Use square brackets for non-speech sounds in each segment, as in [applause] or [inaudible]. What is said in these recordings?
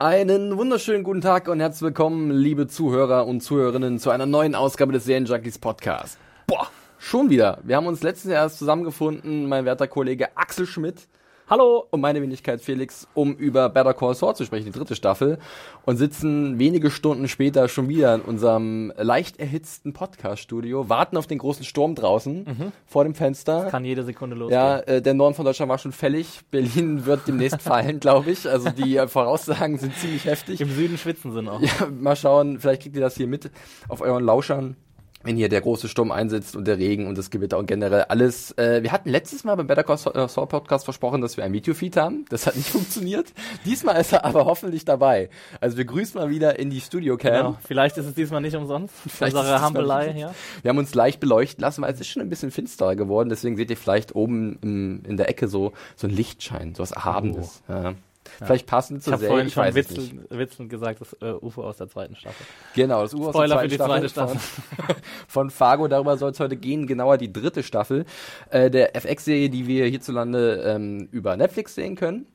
Einen wunderschönen guten Tag und herzlich willkommen, liebe Zuhörer und Zuhörerinnen, zu einer neuen Ausgabe des Serienjunkies Podcast. Boah, schon wieder. Wir haben uns letztens erst zusammengefunden, mein werter Kollege Axel Schmidt. Hallo und meine Wenigkeit Felix, um über Better Call Saul zu sprechen, die dritte Staffel, und sitzen wenige Stunden später schon wieder in unserem leicht erhitzten Podcast-Studio, warten auf den großen Sturm draußen vor dem Fenster. Kann jede Sekunde losgehen. Ja, äh, der Norden von Deutschland war schon fällig. Berlin wird demnächst [laughs] fallen, glaube ich. Also die äh, Voraussagen sind ziemlich heftig. Im Süden schwitzen sie noch. Ja, mal schauen, vielleicht kriegt ihr das hier mit auf euren Lauschern, wenn hier der große Sturm einsetzt und der Regen und das Gewitter und generell alles. Äh, wir hatten letztes Mal beim Better Call Saul äh, Podcast versprochen, dass wir ein Videofeed haben. Das hat nicht [laughs] funktioniert. Diesmal ist er aber hoffentlich dabei. Also wir grüßen mal wieder in die Studio-Cam. Genau. Vielleicht ist es diesmal nicht umsonst. [laughs] Vielleicht ist es Unsere Hampelei hier. Wir haben uns leicht beleuchten lassen, weil es ist schon ein bisschen finsterer geworden. Deswegen seht ihr vielleicht oben im, in der Ecke so, so ein Lichtschein, so was Erhabenes. Ja. Vielleicht passend zur habe Serie, vorhin ich schon weiß es nicht. witzelnd, witzelnd gesagt, das äh, UFO aus der zweiten Staffel. Genau, das Ur aus der Spoiler zweiten für die zweite Staffel Von, [laughs] von Fargo, darüber soll es heute gehen, genauer die dritte Staffel äh, der FX-Serie, die wir hierzulande ähm, über Netflix sehen können.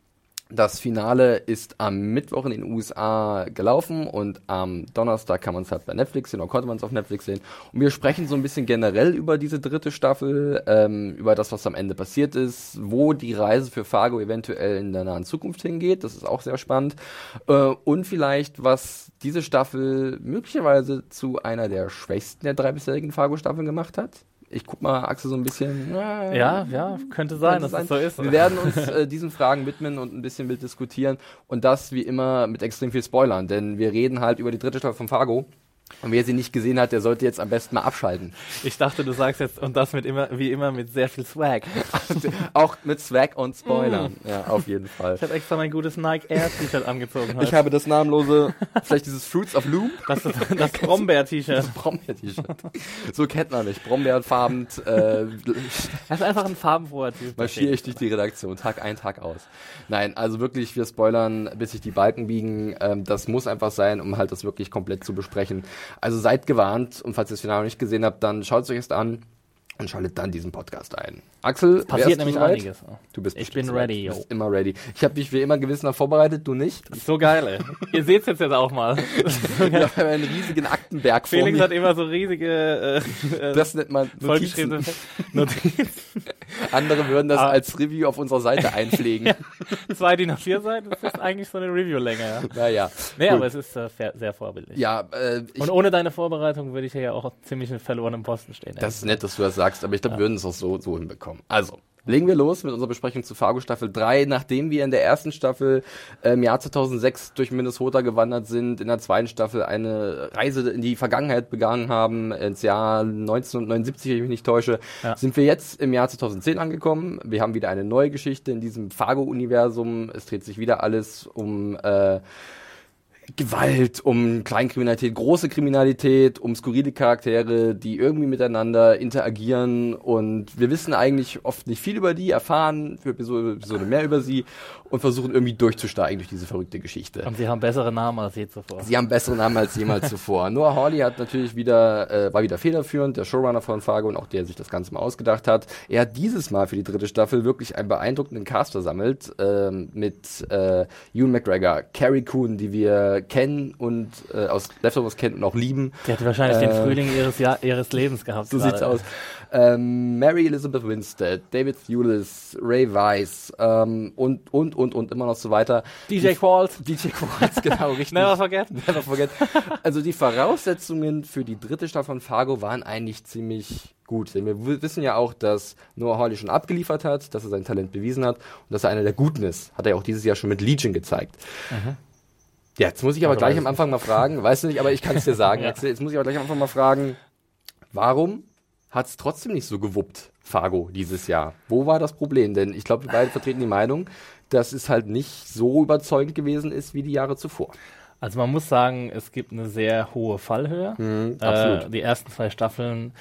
Das Finale ist am Mittwoch in den USA gelaufen und am Donnerstag kann man es halt bei Netflix sehen oder konnte man es auf Netflix sehen. Und wir sprechen so ein bisschen generell über diese dritte Staffel, ähm, über das, was am Ende passiert ist, wo die Reise für Fargo eventuell in der nahen Zukunft hingeht. Das ist auch sehr spannend. Äh, und vielleicht, was diese Staffel möglicherweise zu einer der schwächsten der drei bisherigen Fargo-Staffeln gemacht hat. Ich guck mal, Axel, so ein bisschen. äh, Ja, ja, könnte sein, könnte dass es so ist. Wir werden uns äh, diesen Fragen widmen und ein bisschen mit diskutieren und das wie immer mit extrem viel Spoilern, denn wir reden halt über die dritte Staffel von Fargo. Und wer sie nicht gesehen hat, der sollte jetzt am besten mal abschalten. Ich dachte, du sagst jetzt, und das mit immer, wie immer mit sehr viel Swag. [laughs] Auch mit Swag und Spoilern. Ja, auf jeden Fall. Ich habe extra mein gutes Nike Air T-Shirt angezogen heute. Ich habe das namenlose, vielleicht dieses Fruits of Loom. das, ist das [laughs] Brombeer-T-Shirt. Brombeer-T-Shirt. So kennt man mich. Brombeerfarben, äh, [laughs] Das ist einfach ein farbenfroher Typ. marschiere ich durch die Redaktion, Tag ein, Tag aus. Nein, also wirklich, wir spoilern, bis sich die Balken biegen. Ähm, das muss einfach sein, um halt das wirklich komplett zu besprechen. Also seid gewarnt und falls ihr das Finale noch nicht gesehen habt, dann schaut es euch erst an und schaltet dann diesen Podcast ein. Axel, Passiert wärst du nämlich soweit? einiges. Du bist Ich bin soweit. ready, Du bist immer ready. Ich habe mich wie immer gewissenhaft vorbereitet, du nicht. So geil, ey. Ihr seht's jetzt jetzt auch mal. [laughs] Ich habe einen riesigen Aktenberg vor Felix mir. hat immer so riesige äh, äh, das nennt man Notizen. [laughs] Notizen. Andere würden das Ah. als Review auf unserer Seite [laughs] einpflegen. Zwei DIN A4 Seiten, das ist eigentlich so eine Review-Länge, ja. naja. Nee, Gut. aber es ist äh, sehr vorbildlich. Ja, äh, Und ohne deine Vorbereitung würde ich ja auch ziemlich in verlorenem Posten stehen. Das ist nett, dass du das sagst, aber ich glaube, wir würden es auch so, so hinbekommen. Also, legen wir los mit unserer Besprechung zu Fargo Staffel 3. Nachdem wir in der ersten Staffel äh, im Jahr 2006 durch Minnesota gewandert sind, in der zweiten Staffel eine Reise in die Vergangenheit begangen haben, ins Jahr 1979, wenn ich mich nicht täusche, Ja. sind wir jetzt im Jahr 2010 angekommen. Wir haben wieder eine neue Geschichte in diesem Fargo-Universum. Es dreht sich wieder alles um... Äh, Gewalt, um Kleinkriminalität, große Kriminalität, um skurrile Charaktere, die irgendwie miteinander interagieren. Und wir wissen eigentlich oft nicht viel über die, erfahren für Episode, Episode mehr über sie und versuchen irgendwie durchzusteigen durch diese verrückte Geschichte. Und sie haben bessere Namen als je zuvor. Sie haben bessere Namen als jemals zuvor. Noah Hawley hat natürlich wieder, äh, war wieder federführend, der Showrunner von Fargo und auch der sich das Ganze mal ausgedacht hat. Er hat dieses Mal für die dritte Staffel wirklich einen beeindruckenden Cast versammelt, ähm, mit äh, Ewan McGregor, Carrie Coon, die wir kennen und äh, aus Leftovers kennen und auch lieben. Die hat wahrscheinlich den Äh, Frühling ihres, Jahr, ihres Lebens gehabt. So gerade. sieht's aus. Ähm, Mary Elizabeth Winstead, David Thewlis, Ray Weiss ähm, und, und, und, und immer noch so weiter. DJ Qualls. DJ Qualls, genau, richtig. [laughs] Never forget. Never forget. Also die Voraussetzungen für die dritte Staffel von Fargo waren eigentlich ziemlich gut. Denn wir wissen ja auch, dass Noah Hawley schon abgeliefert hat, dass er sein Talent bewiesen hat und dass er einer der Guten ist. Hat er ja auch dieses Jahr schon mit Legion gezeigt. Ja, jetzt muss ich aber Also gleich am Anfang mal fragen, weißt du nicht, aber ich kann es dir sagen. [laughs] Ja. Axel, Jetzt muss ich aber gleich am Anfang mal fragen, warum hat es trotzdem nicht so gewuppt Fargo dieses Jahr. Wo war das Problem? Denn ich glaube, wir beide vertreten die Meinung, dass es halt nicht so überzeugend gewesen ist wie die Jahre zuvor. Also man muss sagen, es gibt eine sehr hohe Fallhöhe. Mhm, absolut. Äh, die ersten zwei Staffeln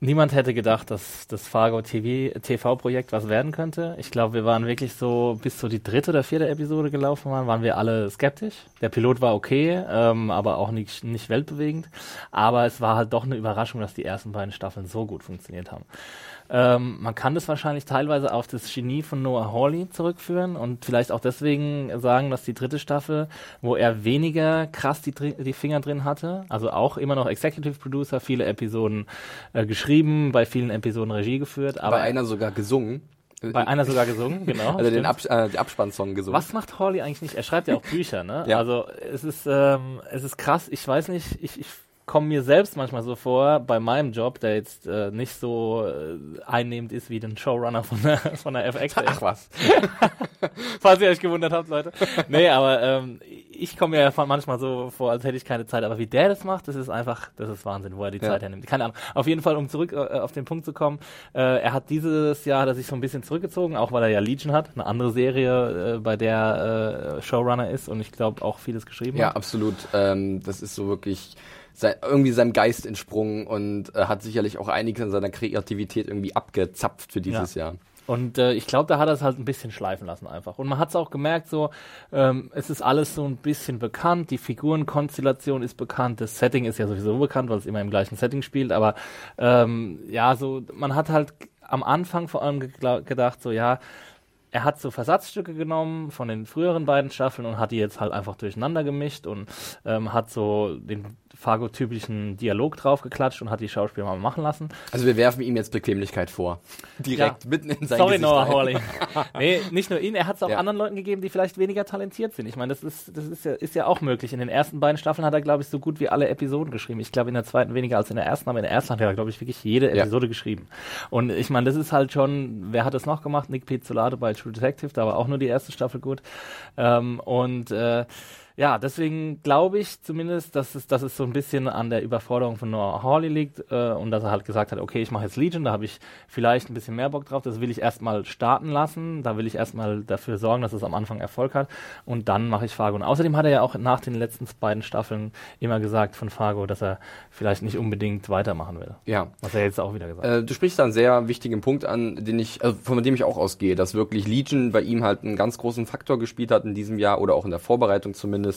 Niemand hätte gedacht, dass das Fargo TV, TV-Projekt was werden könnte. Ich glaube, wir waren wirklich so, bis so die dritte oder vierte Episode gelaufen waren, waren wir alle skeptisch. Der Pilot war okay, ähm, aber auch nicht, nicht weltbewegend. Aber es war halt doch eine Überraschung, dass die ersten beiden Staffeln so gut funktioniert haben. Ähm, man kann das wahrscheinlich teilweise auf das Genie von Noah Hawley zurückführen und vielleicht auch deswegen sagen, dass die dritte Staffel, wo er weniger krass die, die Finger drin hatte, also auch immer noch Executive Producer, viele Episoden äh, geschrieben, bei vielen Episoden Regie geführt, aber Bei einer sogar gesungen. bei einer sogar gesungen, genau. [laughs] Also den. Abs äh, Abspannsong gesungen. Was macht Hawley eigentlich nicht? Er schreibt ja auch [laughs] Bücher, ne? Ja. Also es ist, ähm, es ist krass. Ich weiß nicht, ich, ich komme mir selbst manchmal so vor, bei meinem Job, der jetzt äh, nicht so äh, einnehmend ist wie den Showrunner von der, [laughs] von der FX. Ach was. [laughs] Falls ihr euch gewundert habt, Leute. Nee, aber ähm, ich komme mir ja manchmal so vor, als hätte ich keine Zeit. Aber wie der das macht, das ist einfach, das ist Wahnsinn, wo er die Ja. Zeit hernimmt. Keine Ahnung. Auf jeden Fall, um zurück äh, auf den Punkt zu kommen, äh, er hat dieses Jahr hat er sich so ein bisschen zurückgezogen, auch weil er ja Legion hat, eine andere Serie, äh, bei der äh, Showrunner ist und ich glaube auch vieles geschrieben Ja, hat. absolut. Ähm, das ist so wirklich sei, irgendwie seinem Geist entsprungen und äh, hat sicherlich auch einiges an seiner Kreativität irgendwie abgezapft für dieses Jahr. Und äh, ich glaube, da hat er es halt ein bisschen schleifen lassen einfach. Und man hat es auch gemerkt, so ähm, es ist alles so ein bisschen bekannt, die Figurenkonstellation ist bekannt, das Setting ist ja sowieso bekannt, weil es immer im gleichen Setting spielt. Aber ähm, ja, so man hat halt am Anfang vor allem gedacht, so ja, er hat so Versatzstücke genommen von den früheren beiden Staffeln und hat die jetzt halt einfach durcheinander gemischt und ähm, hat so den Fargo-typischen Dialog draufgeklatscht und hat die Schauspieler mal machen lassen. Also wir werfen ihm jetzt Bequemlichkeit vor. Direkt Ja. mitten in sein Sorry, Gesicht Noah. Hawley. [laughs] nee, nicht nur ihn, er hat es auch Ja. anderen Leuten gegeben, die vielleicht weniger talentiert sind. Ich meine, das ist, das ist ja, ist ja auch möglich. In den ersten beiden Staffeln hat er, glaube ich, so gut wie alle Episoden geschrieben. Ich glaube, in der zweiten weniger als in der ersten, aber in der ersten hat er, glaube ich, wirklich jede Ja. Episode geschrieben. Und ich meine, das ist halt schon, wer hat das noch gemacht? Nick Pizzolato bei True Detective, da war auch nur die erste Staffel gut. Ähm, und äh, ja, deswegen glaube ich zumindest, dass es, dass es so ein bisschen an der Überforderung von Noah Hawley liegt äh, und dass er halt gesagt hat, okay, ich mache jetzt Legion, da habe ich vielleicht ein bisschen mehr Bock drauf, das will ich erstmal starten lassen, da will ich erstmal dafür sorgen, dass es am Anfang Erfolg hat und dann mache ich Fargo. Und außerdem hat er ja auch nach den letzten beiden Staffeln immer gesagt von Fargo, dass er vielleicht nicht unbedingt weitermachen will. Ja. Was er jetzt auch wieder gesagt hat. Äh, du sprichst da einen sehr wichtigen Punkt an, den ich, also von dem ich auch ausgehe, dass wirklich Legion bei ihm halt einen ganz großen Faktor gespielt hat in diesem Jahr oder auch in der Vorbereitung zumindest,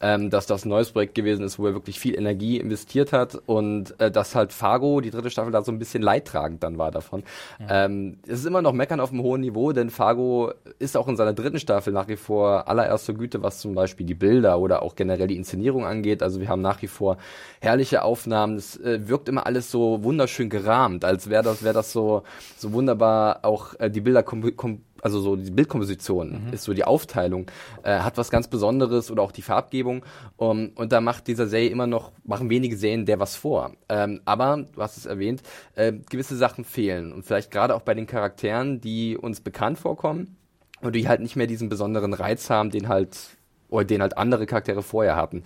ähm, dass das ein neues Projekt gewesen ist, wo er wirklich viel Energie investiert hat und äh, dass halt Fargo, die dritte Staffel, da so ein bisschen leidtragend dann war davon. Ähm, es ist immer noch Meckern auf einem hohen Niveau, denn Fargo ist auch in seiner dritten Staffel nach wie vor allererster Güte, was zum Beispiel die Bilder oder auch generell die Inszenierung angeht. Also wir haben nach wie vor herrliche Aufnahmen. Es äh, wirkt immer alles so wunderschön gerahmt, als wäre das, wäre das so, so wunderbar auch äh, die Bilder kom kom also so die Bildkomposition ist so die Aufteilung äh, hat was ganz Besonderes oder auch die Farbgebung. Um, und da macht dieser Serie immer noch machen wenige Serien der was vor. Ähm, aber du hast es erwähnt äh, gewisse Sachen fehlen. Und vielleicht gerade auch bei den Charakteren die uns bekannt vorkommen und die halt nicht mehr diesen besonderen Reiz haben den halt oder den halt andere Charaktere vorher hatten.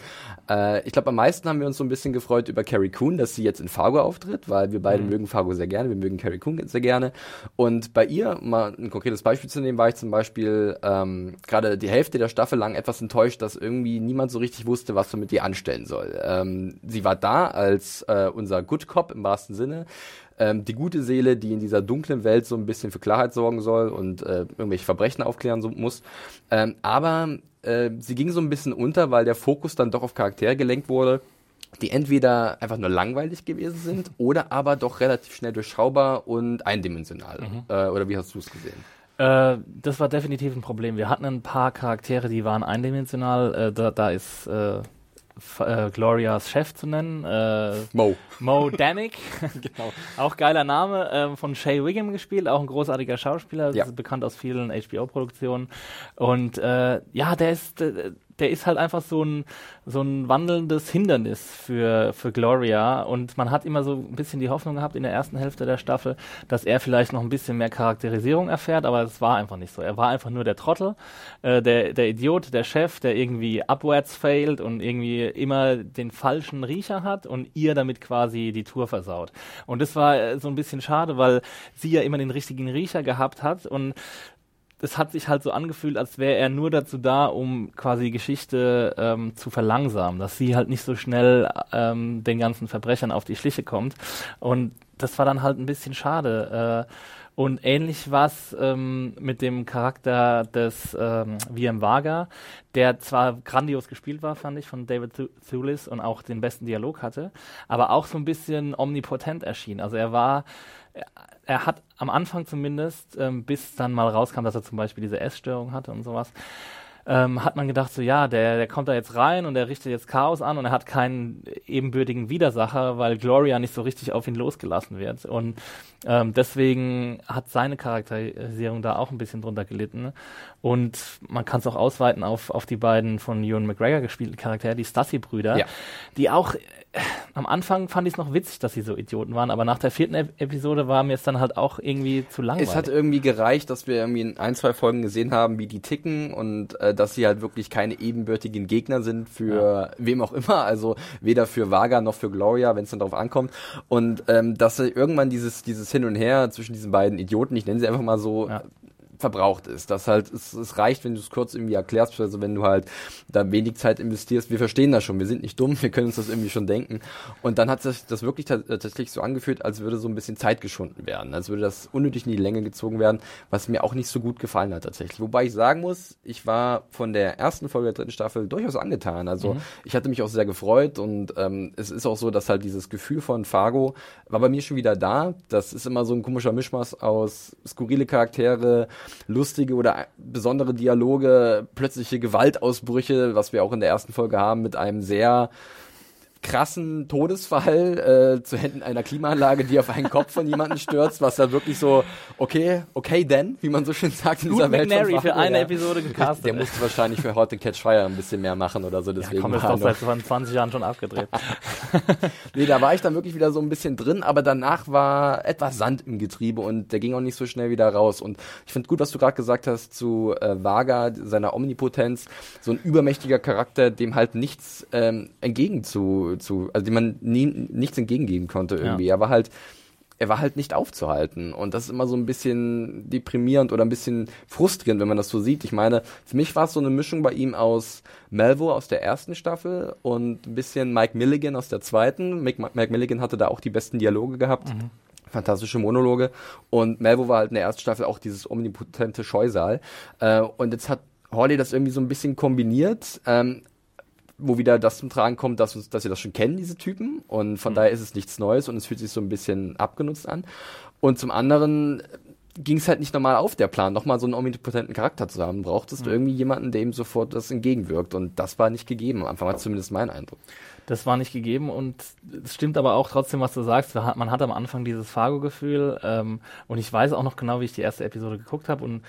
Äh, ich glaube, am meisten haben wir uns so ein bisschen gefreut über Carrie Coon, dass sie jetzt in Fargo auftritt, weil wir beide mögen Fargo sehr gerne, wir mögen Carrie Coon sehr gerne. Und bei ihr, um mal ein konkretes Beispiel zu nehmen, war ich zum Beispiel ähm, gerade die Hälfte der Staffel lang etwas enttäuscht, dass irgendwie niemand so richtig wusste, was man mit ihr anstellen soll. Ähm, sie war da als äh, unser Good Cop im wahrsten Sinne ähm, die gute Seele, die in dieser dunklen Welt so ein bisschen für Klarheit sorgen soll und äh, irgendwelche Verbrechen aufklären so, muss. Ähm, aber äh, sie ging so ein bisschen unter, weil der Fokus dann doch auf Charaktere gelenkt wurde, die entweder einfach nur langweilig gewesen sind [laughs] oder aber doch relativ schnell durchschaubar und eindimensional. Äh, oder wie hast du es gesehen? Äh, das war definitiv ein Problem. Wir hatten ein paar Charaktere, die waren eindimensional. Äh, da, da ist äh, äh, Glorias Chef zu nennen. Äh, Mo. Mo Danik, [laughs] genau. auch geiler Name, ähm, von Shay Wiggum gespielt, auch ein großartiger Schauspieler, Ja. ist bekannt aus vielen HBO-Produktionen. Und äh, ja, der ist, äh, der ist halt einfach so ein, so ein wandelndes Hindernis für, für Gloria und man hat immer so ein bisschen die Hoffnung gehabt in der ersten Hälfte der Staffel, dass er vielleicht noch ein bisschen mehr Charakterisierung erfährt, aber es war einfach nicht so. Er war einfach nur der Trottel, äh, der, der Idiot, der Chef, der irgendwie upwards failt und irgendwie immer den falschen Riecher hat und ihr damit quasi die Tour versaut. Und das war äh, so ein bisschen schade, weil sie ja immer den richtigen Riecher gehabt hat und es hat sich halt so angefühlt, als wäre er nur dazu da, um quasi Geschichte ähm, zu verlangsamen, dass sie halt nicht so schnell ähm, den ganzen Verbrechern auf die Schliche kommt. Und das war dann halt ein bisschen schade. Äh, und ähnlich was ähm, mit dem Charakter des ähm, VM Vaga, der zwar grandios gespielt war, fand ich, von David Thulis und auch den besten Dialog hatte, aber auch so ein bisschen omnipotent erschien. Also er war er hat am Anfang zumindest, ähm, bis dann mal rauskam, dass er zum Beispiel diese Essstörung hatte und sowas, ähm, hat man gedacht, so ja, der, der kommt da jetzt rein und der richtet jetzt Chaos an und er hat keinen ebenbürtigen Widersacher, weil Gloria nicht so richtig auf ihn losgelassen wird. Und ähm, deswegen hat seine Charakterisierung da auch ein bisschen drunter gelitten. Und man kann es auch ausweiten auf, auf die beiden von Ewan McGregor gespielten Charaktere, die Stassi-Brüder, ja. die auch am Anfang fand ich es noch witzig, dass sie so Idioten waren, aber nach der vierten e Episode war mir es dann halt auch irgendwie zu langweilig. Es hat irgendwie gereicht, dass wir irgendwie in ein, zwei Folgen gesehen haben, wie die ticken und äh, dass sie halt wirklich keine ebenbürtigen Gegner sind für ja. wem auch immer, also weder für Vaga noch für Gloria, wenn es dann darauf ankommt. Und ähm, dass irgendwann dieses, dieses Hin und Her zwischen diesen beiden Idioten, ich nenne sie einfach mal so, ja verbraucht ist. Das halt, es, es reicht, wenn du es kurz irgendwie erklärst, also wenn du halt da wenig Zeit investierst. Wir verstehen das schon, wir sind nicht dumm, wir können uns das irgendwie schon denken. Und dann hat sich das wirklich tatsächlich so angefühlt, als würde so ein bisschen Zeit geschunden werden, als würde das unnötig in die Länge gezogen werden, was mir auch nicht so gut gefallen hat tatsächlich. Wobei ich sagen muss, ich war von der ersten Folge der dritten Staffel durchaus angetan. Also mhm. ich hatte mich auch sehr gefreut und ähm, es ist auch so, dass halt dieses Gefühl von Fargo war bei mir schon wieder da. Das ist immer so ein komischer Mischmaß aus skurrile Charaktere, lustige oder besondere Dialoge, plötzliche Gewaltausbrüche, was wir auch in der ersten Folge haben, mit einem sehr krassen Todesfall äh, zu Händen einer Klimaanlage, die auf einen Kopf von jemandem stürzt, was da wirklich so, okay, okay denn, wie man so schön sagt in dieser Welt. McNary für eine ja. Episode gecastet. Der musste wahrscheinlich für heute Catch Fire ein bisschen mehr machen oder so, deswegen. Ja, komm, ist doch seit 20 Jahren schon abgedreht. [laughs] nee, da war ich dann wirklich wieder so ein bisschen drin, aber danach war etwas Sand im Getriebe und der ging auch nicht so schnell wieder raus. Und ich finde gut, was du gerade gesagt hast zu äh, Vaga, seiner Omnipotenz, so ein übermächtiger Charakter, dem halt nichts ähm, entgegen zu zu, also dem man nie, nichts entgegengeben konnte irgendwie. Ja. Er war halt, er war halt nicht aufzuhalten. Und das ist immer so ein bisschen deprimierend oder ein bisschen frustrierend, wenn man das so sieht. Ich meine, für mich war es so eine Mischung bei ihm aus Melvo aus der ersten Staffel und ein bisschen Mike Milligan aus der zweiten. Mike, Mike Milligan hatte da auch die besten Dialoge gehabt. Mhm fantastische Monologe. Und Melvo war halt in der ersten Staffel auch dieses omnipotente Scheusal. Äh, und jetzt hat Hawley das irgendwie so ein bisschen kombiniert. Ähm, wo wieder das zum Tragen kommt, dass, uns, dass wir das schon kennen, diese Typen. Und von mhm. daher ist es nichts Neues und es fühlt sich so ein bisschen abgenutzt an. Und zum anderen ging es halt nicht normal auf, der Plan, nochmal so einen omnipotenten Charakter zu haben. Brauchtest du mhm. irgendwie jemanden, der ihm sofort das entgegenwirkt. Und das war nicht gegeben. Am Anfang war zumindest mein Eindruck. Das war nicht gegeben und es stimmt aber auch trotzdem, was du sagst. Man hat am Anfang dieses Fargo-Gefühl ähm, und ich weiß auch noch genau, wie ich die erste Episode geguckt habe und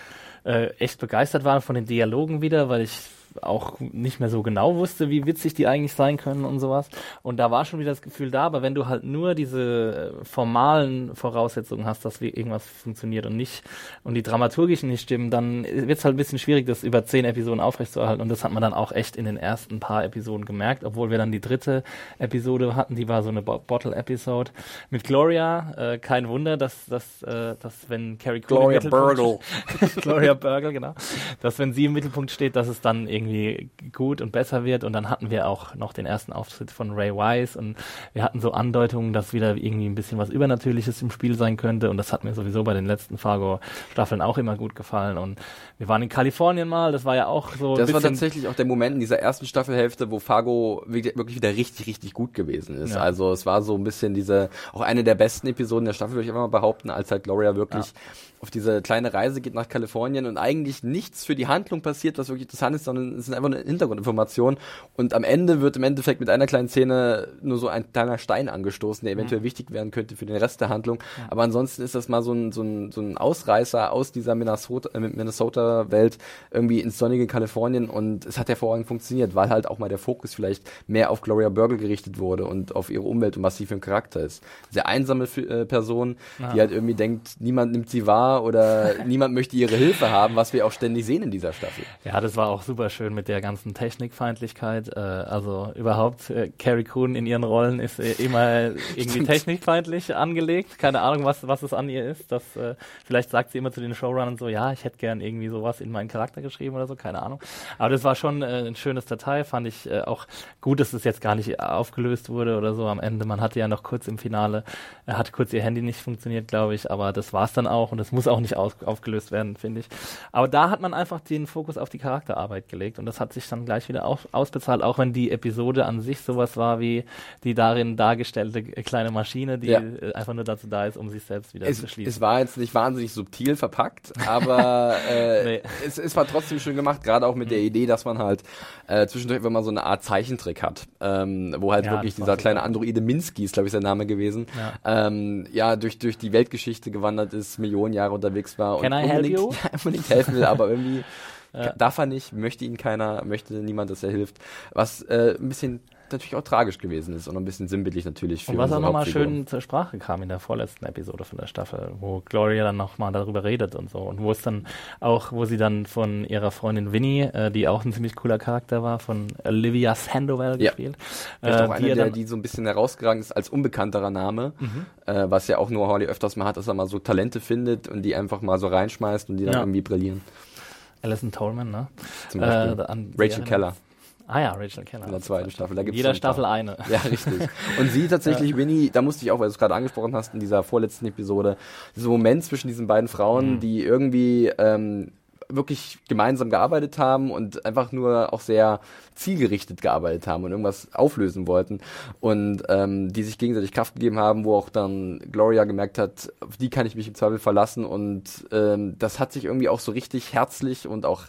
äh, echt begeistert war von den Dialogen wieder, weil ich auch nicht mehr so genau wusste, wie witzig die eigentlich sein können und sowas. Und da war schon wieder das Gefühl da, aber wenn du halt nur diese äh, formalen Voraussetzungen hast, dass irgendwas funktioniert und nicht und die dramaturgischen nicht stimmen, dann wird es halt ein bisschen schwierig, das über zehn Episoden aufrechtzuerhalten. Und das hat man dann auch echt in den ersten paar Episoden gemerkt, obwohl wir dann die dritte Episode hatten, die war so eine Bottle-Episode mit Gloria. Äh, kein Wunder, dass, dass, äh, dass wenn Carrie Gloria Burgle. [laughs] Gloria Burgle, genau. Dass wenn sie im Mittelpunkt steht, dass es dann irgendwie irgendwie gut und besser wird. Und dann hatten wir auch noch den ersten Auftritt von Ray Wise und wir hatten so Andeutungen, dass wieder irgendwie ein bisschen was Übernatürliches im Spiel sein könnte. Und das hat mir sowieso bei den letzten Fargo-Staffeln auch immer gut gefallen. Und wir waren in Kalifornien mal, das war ja auch so. Das war tatsächlich auch der Moment in dieser ersten Staffelhälfte, wo Fargo wirklich wieder richtig, richtig gut gewesen ist. Ja. Also es war so ein bisschen diese, auch eine der besten Episoden der Staffel, würde ich einfach mal behaupten, als halt Gloria wirklich ja auf diese kleine Reise geht nach Kalifornien und eigentlich nichts für die Handlung passiert, was wirklich interessant ist, sondern ein, sind einfach eine Hintergrundinformation. Und am Ende wird im Endeffekt mit einer kleinen Szene nur so ein kleiner Stein angestoßen, der eventuell mhm. wichtig werden könnte für den Rest der Handlung. Ja. Aber ansonsten ist das mal so ein, so ein, so ein Ausreißer aus dieser Minnesota-Welt Minnesota irgendwie ins sonnige Kalifornien und es hat hervorragend funktioniert, weil halt auch mal der Fokus vielleicht mehr auf Gloria Burgle gerichtet wurde und auf ihre Umwelt und was sie für ein Charakter ist. Sehr einsame äh, Person, ja. die halt irgendwie denkt, niemand nimmt sie wahr oder niemand möchte ihre Hilfe haben, was wir auch ständig sehen in dieser Staffel. Ja, das war auch super schön mit der ganzen Technikfeindlichkeit. Äh, also überhaupt, äh, Carrie Coon in ihren Rollen ist äh, immer [laughs] irgendwie technikfeindlich angelegt. Keine Ahnung, was, was es an ihr ist. Das, äh, vielleicht sagt sie immer zu den Showrunnern so, ja, ich hätte gern irgendwie sowas in meinen Charakter geschrieben oder so, keine Ahnung. Aber das war schon äh, ein schönes Datei, fand ich äh, auch gut, dass es das jetzt gar nicht aufgelöst wurde oder so am Ende. Man hatte ja noch kurz im Finale, hat kurz ihr Handy nicht funktioniert, glaube ich, aber das war es dann auch und es muss auch nicht aufgelöst werden, finde ich. Aber da hat man einfach den Fokus auf die Charakterarbeit gelegt und das hat sich dann gleich wieder auf, ausbezahlt, auch wenn die Episode an sich sowas war wie die darin dargestellte kleine Maschine, die ja. Äh, einfach nur dazu da ist, um sich selbst wieder es, zu schließen. Es war jetzt nicht wahnsinnig subtil verpackt, aber [laughs] äh, nee. es, es war trotzdem schön gemacht, gerade auch mit mhm. der Idee, dass man halt äh, zwischendurch, wenn man so eine Art Zeichentrick hat, ähm, wo halt ja, wirklich dieser kleine Androide Minsky ist, glaube ich, sein Name gewesen, ja, ähm, ja durch, durch die Weltgeschichte gewandert ist, Millionen Jahre unterwegs war Can und I unbedingt, help you? [laughs] unbedingt helfen will, aber irgendwie [laughs] ja. darf er nicht, möchte ihn keiner, möchte niemand, dass er hilft. Was äh, ein bisschen natürlich auch tragisch gewesen ist und ein bisschen sinnbildlich natürlich für Und was auch nochmal schön zur Sprache kam in der vorletzten Episode von der Staffel, wo Gloria dann nochmal darüber redet und so und wo es dann auch, wo sie dann von ihrer Freundin Winnie, äh, die auch ein ziemlich cooler Charakter war, von Olivia Sandoval ja. gespielt. Äh, auch eine, die der, die so ein bisschen herausgegangen ist als unbekannterer Name, mhm. äh, was ja auch nur Holly öfters mal hat, dass er mal so Talente findet und die einfach mal so reinschmeißt und die dann ja. irgendwie brillieren. Alison Tolman, ne? Zum Beispiel. Äh, Rachel Keller. Ah ja, Rachel Keller. In der zweiten Staffel. Da gibt's Jeder Staffel eine. [laughs] Ja, richtig. Und sie [laughs] tatsächlich, ja. Winnie, da musste ich auch, weil du es gerade angesprochen hast, in dieser vorletzten Episode, dieser Moment zwischen diesen beiden Frauen, mhm. die irgendwie ähm, wirklich gemeinsam gearbeitet haben und einfach nur auch sehr zielgerichtet gearbeitet haben und irgendwas auflösen wollten und ähm, die sich gegenseitig Kraft gegeben haben, wo auch dann Gloria gemerkt hat, auf die kann ich mich im Zweifel verlassen und ähm, das hat sich irgendwie auch so richtig herzlich und auch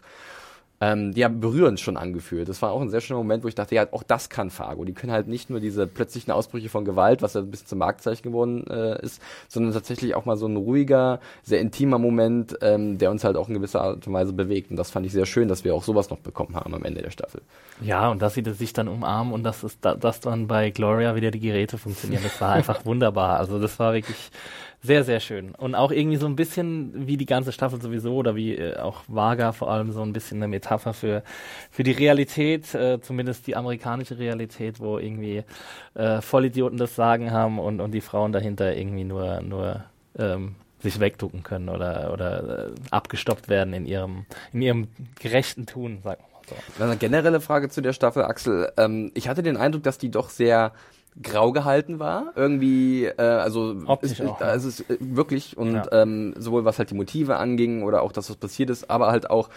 ähm, ja, berührend schon angefühlt. Das war auch ein sehr schöner Moment, wo ich dachte, ja, auch das kann Fargo. Die können halt nicht nur diese plötzlichen Ausbrüche von Gewalt, was ja ein bisschen zum Marktzeichen geworden äh, ist, sondern tatsächlich auch mal so ein ruhiger, sehr intimer Moment, ähm, der uns halt auch in gewisser Art und Weise bewegt. Und das fand ich sehr schön, dass wir auch sowas noch bekommen haben am Ende der Staffel. Ja, und dass sie sich dann umarmen und dass, es, dass dann bei Gloria wieder die Geräte funktionieren, das war einfach [laughs] wunderbar. Also das war wirklich sehr, sehr schön. Und auch irgendwie so ein bisschen wie die ganze Staffel sowieso oder wie äh, auch Vaga vor allem so ein bisschen eine Metapher für, für die Realität, äh, zumindest die amerikanische Realität, wo irgendwie äh, Vollidioten das Sagen haben und, und die Frauen dahinter irgendwie nur, nur ähm, sich wegducken können oder, oder äh, abgestoppt werden in ihrem, in ihrem gerechten Tun, sagen wir mal so. Eine generelle Frage zu der Staffel, Axel. Ähm, ich hatte den Eindruck, dass die doch sehr grau gehalten war. Irgendwie, äh, also Optisch ist, auch, da ist es äh, wirklich und ja. ähm, sowohl was halt die Motive anging oder auch das, was passiert ist, aber halt auch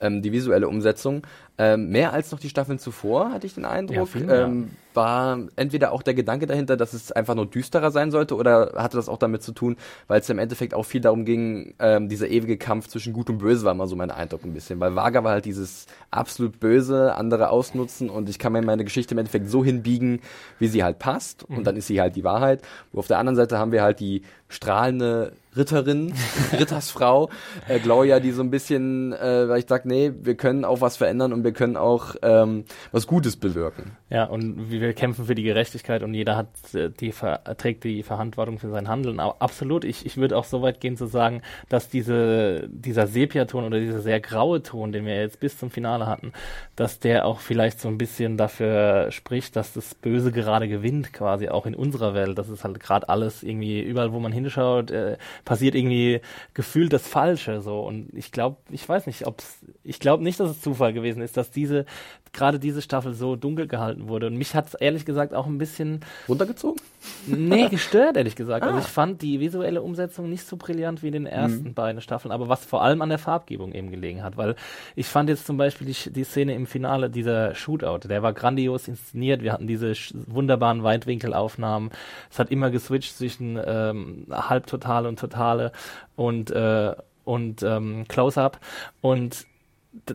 ähm, die visuelle Umsetzung. Ähm, mehr als noch die Staffeln zuvor, hatte ich den Eindruck. Ja, viel, ähm, war entweder auch der Gedanke dahinter, dass es einfach nur düsterer sein sollte, oder hatte das auch damit zu tun, weil es im Endeffekt auch viel darum ging, ähm, dieser ewige Kampf zwischen Gut und Böse war immer so mein Eindruck ein bisschen. Weil Vaga war halt dieses absolut Böse, andere ausnutzen und ich kann mir meine Geschichte im Endeffekt so hinbiegen, wie sie halt passt und mhm. dann ist sie halt die Wahrheit. Wo auf der anderen Seite haben wir halt die strahlende Ritterin, [laughs] Rittersfrau, äh, Gloria, die so ein bisschen, äh, weil ich sag, nee, wir können auch was verändern und wir können auch ähm, was Gutes bewirken. Ja, und wir kämpfen für die Gerechtigkeit und jeder hat äh, die trägt die Verantwortung für sein Handeln. Aber absolut, ich, ich würde auch so weit gehen zu sagen, dass diese, dieser Sepia-Ton oder dieser sehr graue Ton, den wir jetzt bis zum Finale hatten, dass der auch vielleicht so ein bisschen dafür spricht, dass das Böse gerade gewinnt, quasi auch in unserer Welt. Das ist halt gerade alles irgendwie überall, wo man hinschaut, äh, passiert irgendwie gefühlt das Falsche so. Und ich glaube, ich weiß nicht, ob's, ich glaube nicht, dass es Zufall gewesen ist, dass diese, gerade diese Staffel so dunkel gehalten wurde. Und mich hat es ehrlich gesagt auch ein bisschen runtergezogen? Nee, gestört, ehrlich gesagt. Also ah. Also ich fand die visuelle Umsetzung nicht so brillant wie in den ersten mhm. beiden Staffeln, aber was vor allem an der Farbgebung eben gelegen hat, weil ich fand jetzt zum Beispiel die, die Szene im Finale, dieser Shootout, der war grandios inszeniert. Wir hatten diese wunderbaren Weitwinkelaufnahmen. Es hat immer geswitcht zwischen ähm, Halbtotale und Totale und, äh, und ähm, Close-Up. Und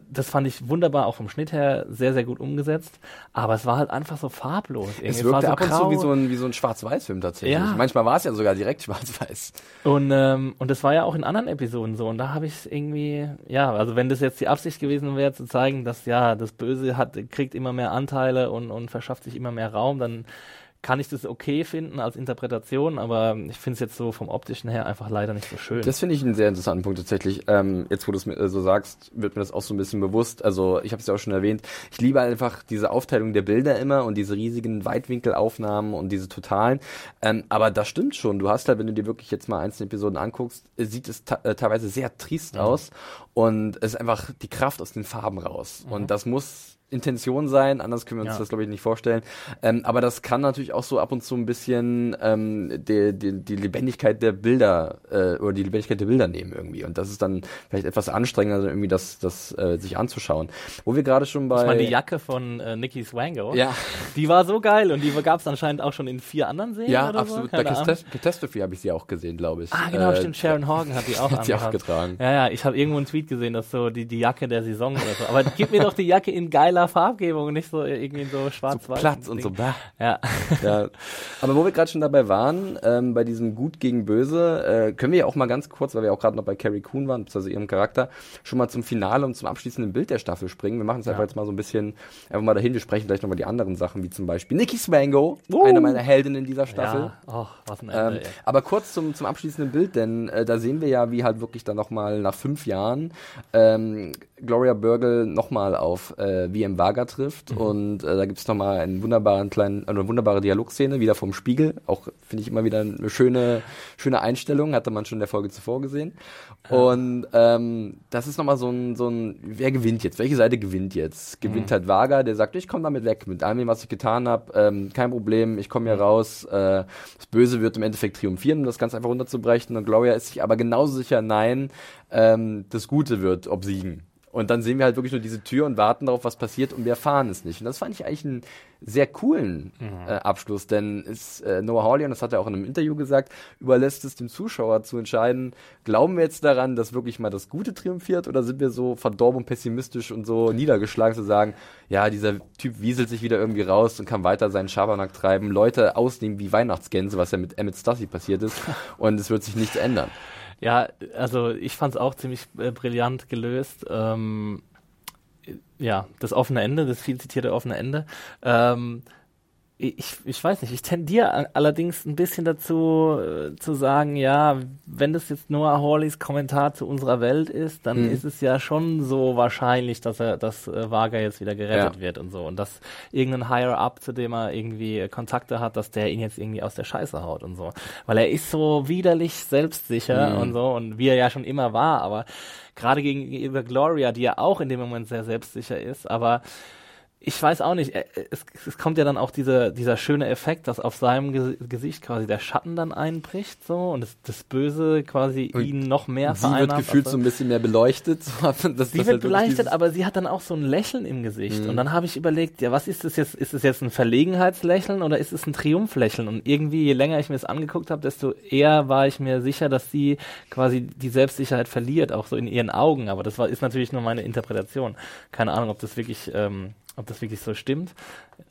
das fand ich wunderbar, auch vom Schnitt her sehr, sehr gut umgesetzt. Aber es war halt einfach so farblos. Es Irgendwie. war wirkte ab und zu wie so ein, wie so ein Schwarz-Weiß-Film tatsächlich. Ja. Manchmal war es ja sogar direkt Schwarz-Weiß. Und, ähm, und das war ja auch in anderen Episoden so. Und da habe ich irgendwie, ja, also wenn das jetzt die Absicht gewesen wäre, zu zeigen, dass ja, das Böse hat, kriegt immer mehr Anteile und, und verschafft sich immer mehr Raum, dann kann ich das okay finden als Interpretation, aber ich finde es jetzt so vom optischen her einfach leider nicht so schön. Das finde ich einen sehr interessanten Punkt tatsächlich. Ähm, jetzt, wo du es mir äh, so sagst, wird mir das auch so ein bisschen bewusst. Also ich habe es ja auch schon erwähnt. Ich liebe einfach diese Aufteilung der Bilder immer und diese riesigen Weitwinkelaufnahmen und diese totalen. Ähm, aber das stimmt schon. Du hast halt, wenn du dir wirklich jetzt mal einzelne Episoden anguckst, äh, sieht es äh, teilweise sehr trist aus und es ist einfach die Kraft aus den Farben raus. Und das muss Intention sein, anders können wir uns Ja. das glaube ich nicht vorstellen. Ähm, aber das kann natürlich auch so ab und zu ein bisschen ähm, die, die, die Lebendigkeit der Bilder äh, oder die Lebendigkeit der Bilder nehmen irgendwie. Und das ist dann vielleicht etwas anstrengender, irgendwie das, das äh, sich anzuschauen. Wo wir gerade schon bei ich meine, die Jacke von äh, Nicky Swango, Ja. die war so geil und die gab es anscheinend auch schon in vier anderen Serien ja, oder absolut. so. Bei Catastrophe habe ich sie auch gesehen, glaube ich. Ah, genau, Äh, stimmt. Sharon Horgan hat die auch [laughs] hat sie auch getragen. Ja, ja, ich habe irgendwo einen Tweet gesehen, dass so die, die Jacke der Saison oder so. Aber gib mir doch die Jacke in geiler Farbgebung und nicht so irgendwie in so So schwarz-weiß. Platz und so. Bah. Ja. ja. Aber wo wir gerade schon dabei waren, ähm, bei diesem Gut gegen Böse, äh, können wir ja auch mal ganz kurz, weil wir auch gerade noch bei Carrie Coon waren, also ihrem Charakter, schon mal zum Finale und zum abschließenden Bild der Staffel springen. Wir machen es einfach jetzt mal so ein bisschen einfach mal dahin. Wir sprechen gleich nochmal die anderen Sachen, wie zum Beispiel Nikki Swango, eine meiner Heldinnen dieser Staffel. ja. Oh, was ein Ende. Ähm, aber kurz zum, zum abschließenden Bild, denn äh, da sehen wir ja, wie halt wirklich dann nochmal nach fünf Jahren ähm, Gloria Burgle nochmal auf äh, VM Vaga trifft Mhm. und äh, da gibt's noch nochmal einen wunderbaren kleinen, eine wunderbare Dialogszene, wieder vom Spiegel. Auch finde ich immer wieder eine schöne, schöne Einstellung, hatte man schon in der Folge zuvor gesehen. Und ähm, das ist nochmal so ein, so ein, wer gewinnt jetzt? Welche Seite gewinnt jetzt? Gewinnt Mhm. halt Vaga, der sagt, ich komme damit weg, mit allem, was ich getan habe, ähm, kein Problem, ich komme Mhm. hier raus. Äh, das Böse wird im Endeffekt triumphieren, um das Ganze einfach runterzubrechen. Und Gloria ist sich aber genauso sicher, nein, ähm, das Gute wird obsiegen. Und dann sehen wir halt wirklich nur diese Tür und warten darauf, was passiert und wir erfahren es nicht. Und das fand ich eigentlich einen sehr coolen äh, Abschluss, denn ist, äh, Noah Hawley, und das hat er auch in einem Interview gesagt, überlässt es dem Zuschauer zu entscheiden, glauben wir jetzt daran, dass wirklich mal das Gute triumphiert oder sind wir so verdorben und pessimistisch und so niedergeschlagen zu sagen, ja, dieser Typ wieselt sich wieder irgendwie raus und kann weiter seinen Schabernack treiben, Leute ausnehmen wie Weihnachtsgänse, was ja mit Emmett Stussy passiert ist [laughs] und es wird sich nichts ändern. Ja, also ich fand es auch ziemlich äh, brillant gelöst. Ähm, ja, das offene Ende, das viel zitierte offene Ende. Ähm, ich, ich weiß nicht, ich tendiere allerdings ein bisschen dazu äh, zu sagen, ja, wenn das jetzt Noah Hawleys Kommentar zu unserer Welt ist, dann Mhm. ist es ja schon so wahrscheinlich, dass er, dass äh, Vaga jetzt wieder gerettet Ja. wird und so und dass irgendein Higher Up, zu dem er irgendwie äh, Kontakte hat, dass der ihn jetzt irgendwie aus der Scheiße haut und so, weil er ist so widerlich selbstsicher Mhm. und so und wie er ja schon immer war, aber gerade gegenüber Gloria, die ja auch in dem Moment sehr selbstsicher ist, aber ich weiß auch nicht, äh, es, es kommt ja dann auch dieser, dieser schöne Effekt, dass auf seinem Ge Gesicht quasi der Schatten dann einbricht so und das, das Böse quasi Und ihn noch mehr Sie wird vereinnahmt. gefühlt als so ein bisschen mehr beleuchtet. [laughs] So, Sie das wird halt beleuchtet, aber sie hat dann auch so ein Lächeln im Gesicht. Mhm. Und dann habe ich überlegt, ja, was ist das jetzt? Ist es jetzt ein Verlegenheitslächeln oder ist es ein Triumphlächeln? Und irgendwie, je länger ich mir das angeguckt habe, desto eher war ich mir sicher, dass sie quasi die Selbstsicherheit verliert, auch so in ihren Augen. Aber das war, ist natürlich nur meine Interpretation. Keine Ahnung, ob das wirklich, ähm, ob das wirklich so stimmt.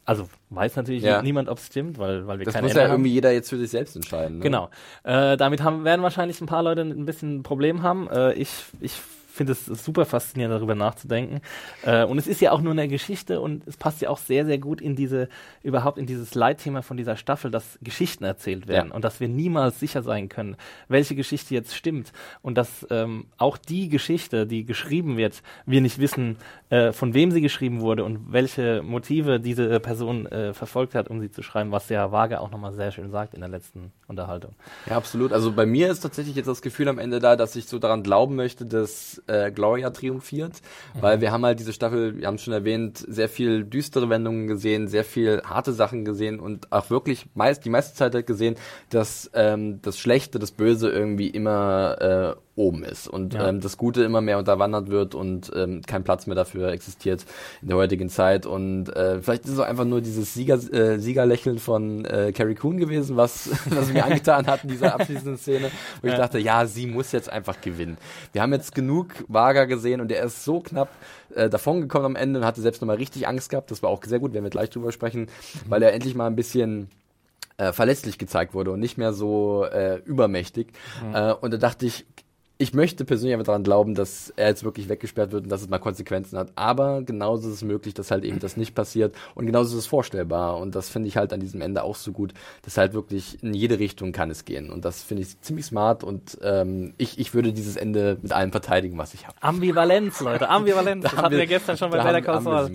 Also weiß natürlich Ja. niemand, ob es stimmt, weil, weil wir Das keine muss Ende ja haben. irgendwie jeder jetzt für sich selbst entscheiden. Ne? Genau. Äh, damit haben, werden wahrscheinlich ein paar Leute ein bisschen ein Problem haben. Äh, ich ich finde es super faszinierend, darüber nachzudenken. Äh, und es ist ja auch nur eine Geschichte und es passt ja auch sehr, sehr gut in diese, überhaupt in dieses Leitthema von dieser Staffel, dass Geschichten erzählt werden Ja. und dass wir niemals sicher sein können, welche Geschichte jetzt stimmt. Und dass ähm, auch die Geschichte, die geschrieben wird, wir nicht wissen, äh, von wem sie geschrieben wurde und welche Motive diese Person äh, verfolgt hat, um sie zu schreiben, was ja Waage auch nochmal sehr schön sagt in der letzten Unterhaltung. Ja, absolut. Also bei mir ist tatsächlich jetzt das Gefühl am Ende da, dass ich so daran glauben möchte, dass äh, Gloria triumphiert, Mhm. weil wir haben halt diese Staffel, wir haben es schon erwähnt, sehr viel düstere Wendungen gesehen, sehr viel harte Sachen gesehen und auch wirklich meist die meiste Zeit halt gesehen, dass ähm, das Schlechte, das Böse irgendwie immer äh, oben ist und Ja. ähm, das Gute immer mehr unterwandert wird und ähm, kein Platz mehr dafür existiert in der heutigen Zeit. Und äh, vielleicht ist es auch einfach nur dieses Sieger, äh, Siegerlächeln von äh, Carrie Coon gewesen, was, [laughs] was mir angetan hat in dieser [laughs] abschließenden Szene, wo ich Ja. dachte, ja, sie muss jetzt einfach gewinnen. Wir haben jetzt genug Vaga gesehen und der ist so knapp äh, davongekommen am Ende und hatte selbst nochmal richtig Angst gehabt. Das war auch sehr gut, werden wir gleich drüber sprechen, weil er endlich mal ein bisschen äh, verletzlich gezeigt wurde und nicht mehr so äh, übermächtig. Äh, und da dachte ich, ich möchte persönlich einfach daran glauben, dass er jetzt wirklich weggesperrt wird und dass es mal Konsequenzen hat. Aber genauso ist es möglich, dass halt eben das nicht passiert. Und genauso ist es vorstellbar. Und das finde ich halt an diesem Ende auch so gut, dass halt wirklich in jede Richtung kann es gehen. Und das finde ich ziemlich smart. Und ähm, ich, ich würde dieses Ende mit allem verteidigen, was ich habe. Ambivalenz, Leute, [laughs] Ambivalenz. Das haben hatten wir, wir- gestern schon bei da Better Call Saul.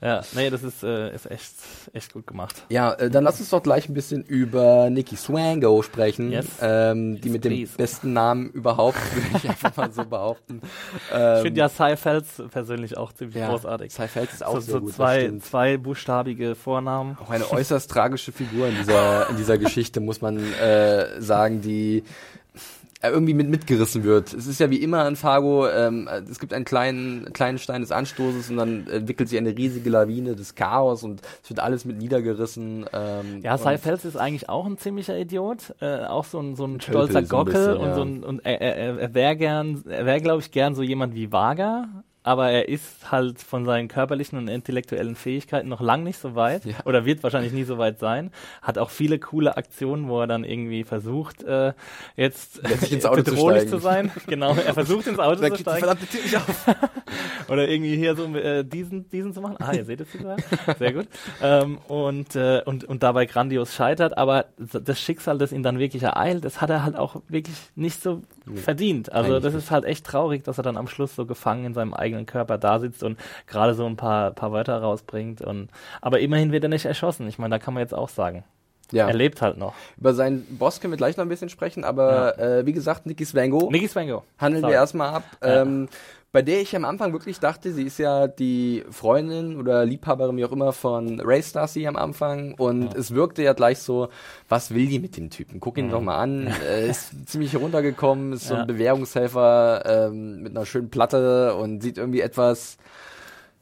Ja, nee, das ist, äh, ist echt, echt gut gemacht. Ja, äh, dann lass uns doch gleich ein bisschen über Nikki Swango sprechen, Yes. ähm, die Yes, mit dem please. besten Namen überhaupt, [laughs] würde ich einfach mal so behaupten. Ich Ähm, finde ja Cy Fels persönlich auch ziemlich ja, großartig. Cy Fels ist auch so, sehr so gut, zwei, zwei buchstabige Vornamen. Auch eine äußerst tragische Figur in dieser, in dieser [laughs] Geschichte, muss man äh, sagen, die irgendwie mit mitgerissen wird. Es ist ja wie immer in Fargo, ähm, es gibt einen kleinen, kleinen Stein des Anstoßes und dann entwickelt sich eine riesige Lawine des Chaos und es wird alles mit niedergerissen. Ähm, Ja, Cy Fels ist eigentlich auch ein ziemlicher Idiot, äh, auch so ein, so ein stolzer so ein Gockel bisschen, und ja. so ein, und er, er, er wäre gern, er wäre glaube ich gern so jemand wie Vaga, aber er ist halt von seinen körperlichen und intellektuellen Fähigkeiten noch lang nicht so weit Ja. oder wird wahrscheinlich nie so weit sein. Hat auch viele coole Aktionen, wo er dann irgendwie versucht, äh, jetzt Letztlich ins [laughs] Auto zu bedrohlich steigen. zu sein. [laughs] Genau, er versucht ins Auto zu steigen. verdammte Tür nicht auf. [laughs] Oder irgendwie hier so äh, diesen, diesen zu machen. Ah, ihr seht es sogar. Sehr gut. Ähm, und, äh, und, und dabei grandios scheitert. Aber das Schicksal, das ihn dann wirklich ereilt, das hat er halt auch wirklich nicht so verdient. Also eigentlich das ist halt echt traurig, dass er dann am Schluss so gefangen in seinem eigenen Körper da sitzt und gerade so ein paar, paar Wörter rausbringt. Und, aber immerhin wird er nicht erschossen. Ich meine, da kann man jetzt auch sagen. Ja. Er lebt halt noch. Über seinen Boss können wir gleich noch ein bisschen sprechen, aber äh, wie gesagt, Nicky Swango Nicky Swango. handeln Sorry. wir erstmal ab. Ja. Ähm, bei der ich am Anfang wirklich dachte, sie ist ja die Freundin oder Liebhaberin, wie auch immer, von Ray Starcy am Anfang. Und es wirkte ja gleich so, was will die mit dem Typen? Guck ihn doch mal an. [laughs] Er ist ziemlich runtergekommen, ist so Ja. ein Bewährungshelfer ähm, mit einer schönen Platte und sieht irgendwie etwas,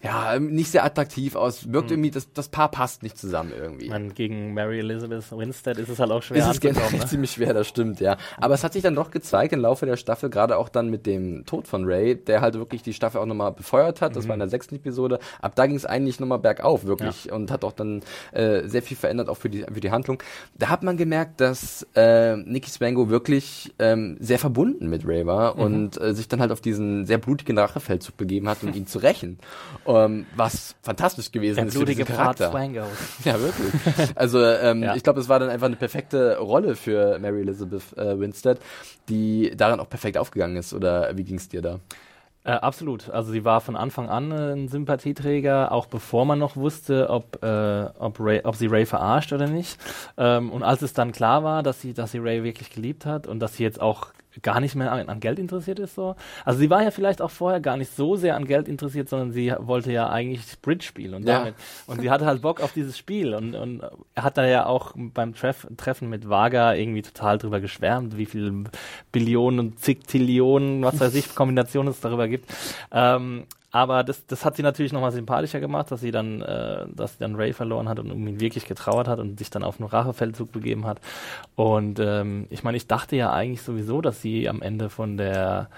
ja, nicht sehr attraktiv aus. Wirkt irgendwie, das, das Paar passt nicht zusammen irgendwie. Meine, gegen Mary Elizabeth Winstead ist es halt auch schwer ist es generell. [laughs] Ne? ziemlich schwer, das stimmt, ja. Aber es hat sich dann doch gezeigt im Laufe der Staffel, gerade auch dann mit dem Tod von Ray, der halt wirklich die Staffel auch nochmal befeuert hat. Das war in der sechsten Episode. Ab da ging es eigentlich nochmal bergauf, wirklich. Und hat auch dann äh, sehr viel verändert, auch für die, für die Handlung. Da hat man gemerkt, dass äh, Nicky Spango wirklich ähm, sehr verbunden mit Ray war und äh, sich dann halt auf diesen sehr blutigen Rachefeldzug begeben hat, um ihn zu rächen. [laughs] Ähm, was fantastisch gewesen Der ist für blutige diesen Charakter. [laughs] Ja, wirklich. Also ähm, Ja. ich glaube, es war dann einfach eine perfekte Rolle für Mary Elizabeth äh, Winstead, die daran auch perfekt aufgegangen ist. Oder wie ging es dir da? Äh, absolut. Also sie war von Anfang an äh, ein Sympathieträger, auch bevor man noch wusste, ob, äh, ob, Ray, ob sie Ray verarscht oder nicht. Ähm, und als es dann klar war, dass sie, dass sie Ray wirklich geliebt hat und dass sie jetzt auch gar nicht mehr an, an Geld interessiert ist, so. Also sie war ja vielleicht auch vorher gar nicht so sehr an Geld interessiert, sondern sie wollte ja eigentlich Bridge spielen und Ja. damit. Und sie hatte halt Bock auf dieses Spiel und, und er hat da ja auch beim Treff, Treffen mit Vaga irgendwie total drüber geschwärmt, wie viele Billionen und zig Tillionen, was weiß ich, [laughs] Kombinationen es darüber gibt. Ähm, aber das, das hat sie natürlich nochmal sympathischer gemacht, dass sie dann, äh, dass sie dann Ray verloren hat und um ihn wirklich getrauert hat und sich dann auf einen Rachefeldzug begeben hat. Und ähm, ich meine, ich dachte ja eigentlich sowieso, dass sie am Ende von der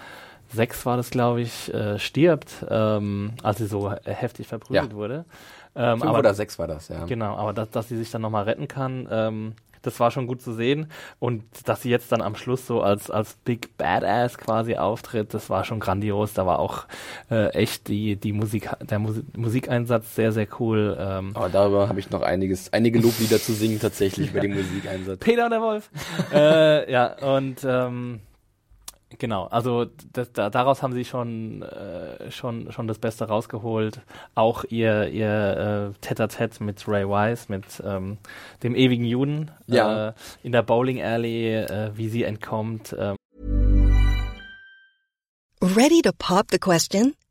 sechs war das, glaube ich, äh, stirbt, ähm, als sie so he- heftig verprügelt Ja. wurde. Ähm, Fünf aber oder sechs war das, ja. Genau, aber dass, dass sie sich dann nochmal retten kann, ähm, das war schon gut zu sehen. Und dass sie jetzt dann am Schluss so als, als Big Badass quasi auftritt, das war schon grandios. Da war auch äh, echt die, die Musik, der Musi Musikeinsatz sehr, sehr cool. Ähm, Aber darüber habe ich noch einiges, einige Loblieder zu singen tatsächlich bei dem [laughs] Musikeinsatz. Peter und der Wolf. äh, ja, und ähm, genau, also das, da, daraus haben sie schon, äh, schon, schon das Beste rausgeholt. Auch ihr, ihr äh, Tête-à-Tête mit Ray Wise, mit ähm, dem ewigen Juden Ja. äh, in der Bowling Alley, äh, wie sie entkommt. ähm, Ready to pop the question?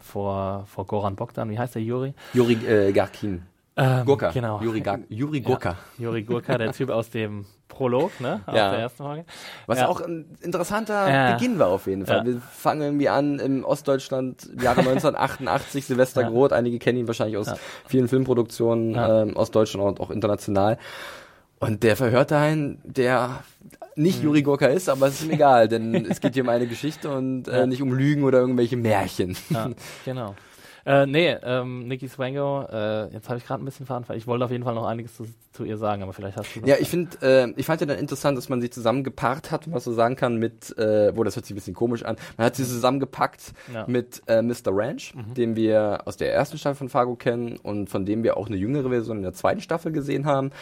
Vor, vor Goran Bogdan, wie heißt der Juri? Juri äh, Garkin. Ähm, Gurka. Genau. Juri, Gar Juri Gurka. Ja, Juri Gurka, der Typ aus dem Prolog, ne? Aus Ja. der ersten Folge. Was Ja. auch ein interessanter Ja. Beginn war auf jeden Fall. Wir fangen irgendwie an im Ostdeutschland, Jahre 1988, Silvester. Groth. Einige kennen ihn wahrscheinlich aus vielen Filmproduktionen ähm, aus Deutschland und auch international. Und der verhört einen, der nicht Juri Gurka ist, aber es ist ihm egal, denn es geht hier um eine Geschichte und äh, nicht um Lügen oder irgendwelche Märchen. Ja, genau. Äh, nee, ähm, Nikki Swango, äh, jetzt habe ich gerade ein bisschen verantwortet. Ich wollte auf jeden Fall noch einiges zu, zu ihr sagen, aber vielleicht hast du Ja, ich finde, äh, ich fand ja dann interessant, dass man sie zusammengepaart hat, was so sagen kann, mit, äh, wo das hört sich ein bisschen komisch an, man hat sie zusammengepackt Ja. mit äh, Mr. Ranch, den wir aus der ersten Staffel von Fargo kennen und von dem wir auch eine jüngere Version in der zweiten Staffel gesehen haben.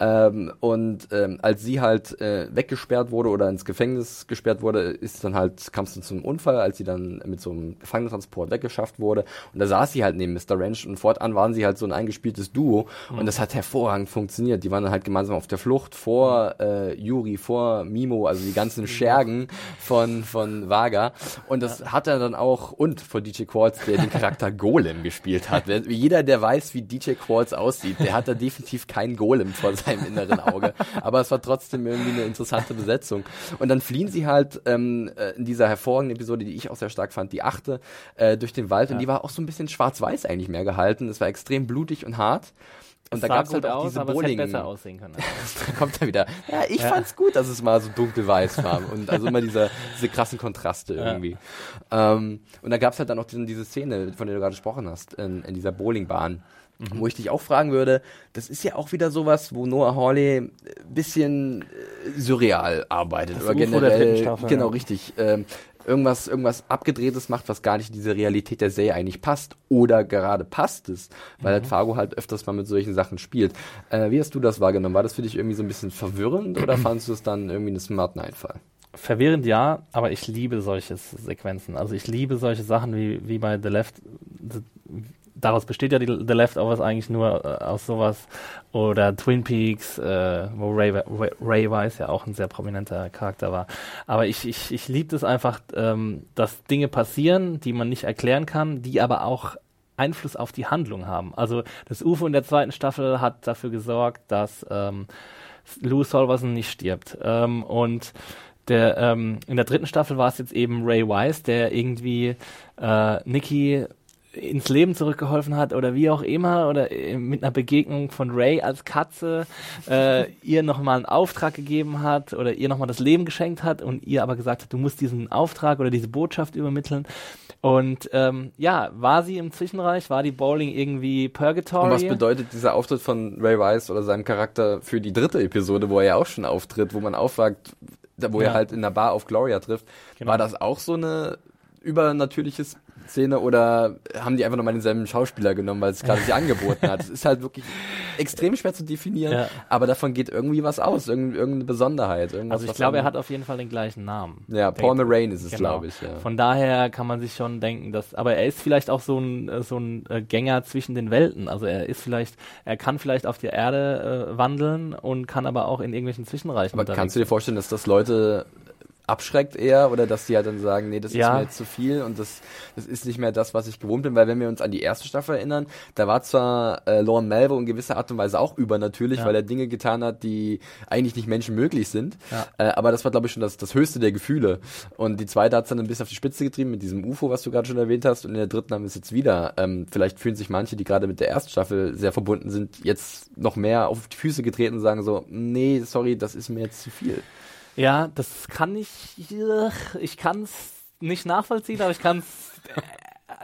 Ähm, und ähm, als sie halt äh, weggesperrt wurde oder ins Gefängnis gesperrt wurde, ist dann halt, kam es dann zum Unfall, als sie dann mit so einem Gefangentransport weggeschafft wurde. Und da saß sie halt neben Mr. Ranch und fortan waren sie halt so ein eingespieltes Duo und das hat hervorragend funktioniert. Die waren dann halt gemeinsam auf der Flucht vor äh, Yuri, vor Mimo, also die ganzen Schergen von, von Vaga. Und das hat er dann auch, und von DJ Quartz, der den Charakter [laughs] Golem gespielt hat. Jeder, der weiß, wie DJ Quartz aussieht, der hat da definitiv keinen Golem vor seinem inneren Auge. Aber es war trotzdem irgendwie eine interessante Besetzung. Und dann fliehen sie halt ähm, äh, in dieser hervorragenden Episode, die ich auch sehr stark fand, die achte, äh, durch den Wald. Und die war auch so ein bisschen schwarz-weiß eigentlich mehr gehalten. Es war extrem blutig und hart. Und da sah gab es halt auch aus, diese aber Bowling. es hätte besser aussehen können. [laughs] da kommt er wieder. Ja, ich fand's gut, dass es mal so dunkelweiß war. [laughs] Und also immer diese, diese krassen Kontraste irgendwie. Ähm, und da gab's halt dann noch diesen, diese Szene, von der du gerade gesprochen hast, in, in dieser Bowlingbahn. Mhm. Wo ich dich auch fragen würde, das ist ja auch wieder sowas, wo Noah Hawley ein bisschen äh, surreal arbeitet. Das oder UFO generell, genau, ja. richtig. Ähm, irgendwas, irgendwas Abgedrehtes macht, was gar nicht in diese Realität der Serie eigentlich passt. Oder gerade passt es, weil Mhm. halt Fargo halt öfters mal mit solchen Sachen spielt. Äh, wie hast du das wahrgenommen? War das für dich irgendwie so ein bisschen verwirrend oder [clears throat] fandest du es dann irgendwie einen smarten Einfall? Verwirrend ja, aber ich liebe solche Sequenzen. Also ich liebe solche Sachen wie, wie bei The Left. Daraus besteht ja die The Leftovers eigentlich nur äh, aus sowas. Oder Twin Peaks, äh, wo Ray, Ray, Ray Weiss ja auch ein sehr prominenter Charakter war. Aber ich, ich, ich liebe es einfach, ähm, dass Dinge passieren, die man nicht erklären kann, die aber auch Einfluss auf die Handlung haben. Also das UFO in der zweiten Staffel hat dafür gesorgt, dass ähm, Lou Solverson nicht stirbt. Ähm, und der, ähm, in der dritten Staffel war es jetzt eben Ray Wise, der irgendwie äh, Nikki ins Leben zurückgeholfen hat oder wie auch immer oder äh, mit einer Begegnung von Ray als Katze äh, ihr nochmal einen Auftrag gegeben hat oder ihr nochmal das Leben geschenkt hat und ihr aber gesagt hat, du musst diesen Auftrag oder diese Botschaft übermitteln. Und ähm, ja, war sie im Zwischenreich, war die Bowling irgendwie Purgatory? Und was bedeutet dieser Auftritt von Ray Rice oder seinem Charakter für die dritte Episode, wo er ja auch schon auftritt, wo man auffragt, da- wo Ja. er halt in der Bar auf Gloria trifft? Genau. War das auch so eine übernatürliche Szene oder haben die einfach nochmal denselben Schauspieler genommen, weil es gerade sich angeboten hat? Es ist halt wirklich extrem schwer zu definieren, Ja. aber davon geht irgendwie was aus, irgend, irgendeine Besonderheit. Also ich glaube, er hat auf jeden Fall den gleichen Namen. Ja, Paul Moraine ist es, Genau. glaube ich. Ja. Von daher kann man sich schon denken, dass, aber er ist vielleicht auch so ein, äh, so ein äh, Gänger zwischen den Welten. Also er ist vielleicht, er kann vielleicht auf der Erde äh, wandeln und kann aber auch in irgendwelchen Zwischenreichen Aber kannst du dir vorstellen, dass das Leute abschreckt eher oder dass die halt dann sagen, nee, das ist Ja. mir jetzt zu viel und das, das ist nicht mehr das, was ich gewohnt bin, weil wenn wir uns an die erste Staffel erinnern, da war zwar äh, Lorne Melville in gewisser Art und Weise auch übernatürlich, Ja. weil er Dinge getan hat, die eigentlich nicht menschenmöglich sind, Ja. äh, aber das war glaube ich schon das, das höchste der Gefühle und die zweite hat es dann ein bisschen auf die Spitze getrieben mit diesem UFO, was du gerade schon erwähnt hast und in der dritten haben wir es jetzt wieder. Ähm, vielleicht fühlen sich manche, die gerade mit der ersten Staffel sehr verbunden sind, jetzt noch mehr auf die Füße getreten und sagen so, nee, sorry, das ist mir jetzt zu viel. Ja, das kann ich, ich kann es nicht nachvollziehen, aber ich kann es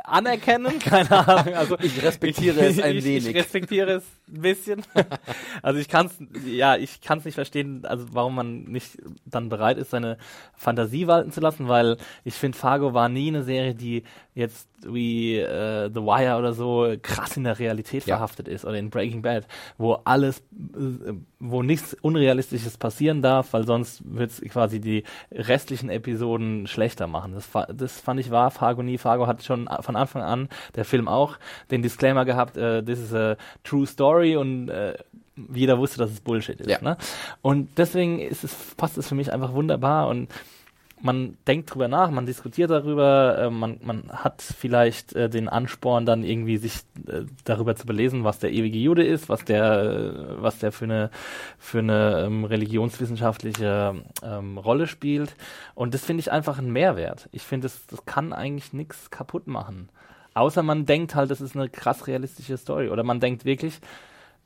anerkennen, [laughs] keine Ahnung. Also Ich respektiere es [laughs] ein ich, wenig. Ich respektiere es ein bisschen. [laughs] Also ich kann es, ja, ich kann es nicht verstehen, also warum man nicht dann bereit ist, seine Fantasie walten zu lassen, weil ich finde, Fargo war nie eine Serie, die jetzt wie äh, The Wire oder so krass in der Realität Ja. verhaftet ist oder in Breaking Bad, wo alles, äh, wo nichts Unrealistisches passieren darf, weil sonst wird es quasi die restlichen Episoden schlechter machen. Das, das fand ich war Fargo nie. Fargo hat schon von Anfang an, der Film auch, den Disclaimer gehabt, äh, this is a true story und äh, jeder wusste, dass es Bullshit ist. Ja. Ne? Und deswegen ist es, passt es für mich einfach wunderbar und man denkt drüber nach, man diskutiert darüber, äh, man, man hat vielleicht äh, den Ansporn, dann irgendwie sich äh, darüber zu belesen, was der ewige Jude ist, was der, äh, was der für eine, für eine ähm, religionswissenschaftliche ähm, Rolle spielt. Und das finde ich einfach einen Mehrwert. Ich finde, das, das kann eigentlich nichts kaputt machen. Außer man denkt halt, das ist eine krass realistische Story. Oder man denkt wirklich,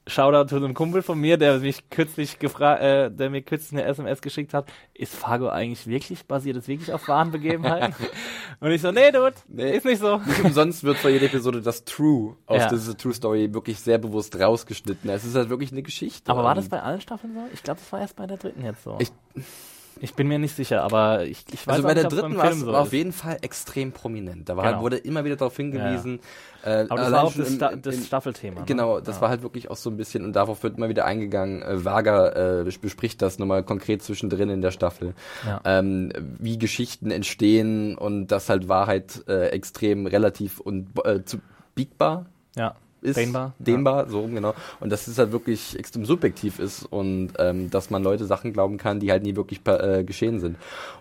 Shoutout zu einem Kumpel von mir, der mich kürzlich gefragt, äh, der mir kürzlich eine SMS geschickt hat, ist Fargo eigentlich wirklich, basiert es wirklich auf wahren Begebenheiten? [laughs] Und ich so, nee, Dude, Nee. ist nicht so. Nicht umsonst wird vor jeder Episode das True aus Ja. dieser True Story wirklich sehr bewusst rausgeschnitten. Es ist halt wirklich eine Geschichte. Aber war das bei allen Staffeln so? Ich glaube, das war erst bei der dritten jetzt so. Ich- Ich, bin mir nicht sicher, aber ich, ich weiß Also bei der dritten war es so auf jeden Fall extrem prominent. Da war Genau. halt, wurde immer wieder darauf hingewiesen. Äh, Aber das war auch das, im- Sta das Staffelthema. Ne? Genau, das Ja. war halt wirklich auch so ein bisschen, und darauf wird immer wieder eingegangen. Äh, Vaga äh, bespricht das nochmal konkret zwischendrin in der Staffel, Ja. ähm, wie Geschichten entstehen und dass halt Wahrheit äh, extrem relativ und äh, zu biegbar Ja, ist. dehnbar. Dehnbar, so rum, genau. Und dass es halt wirklich extrem subjektiv ist und ähm, dass man Leute Sachen glauben kann, die halt nie wirklich äh, geschehen sind.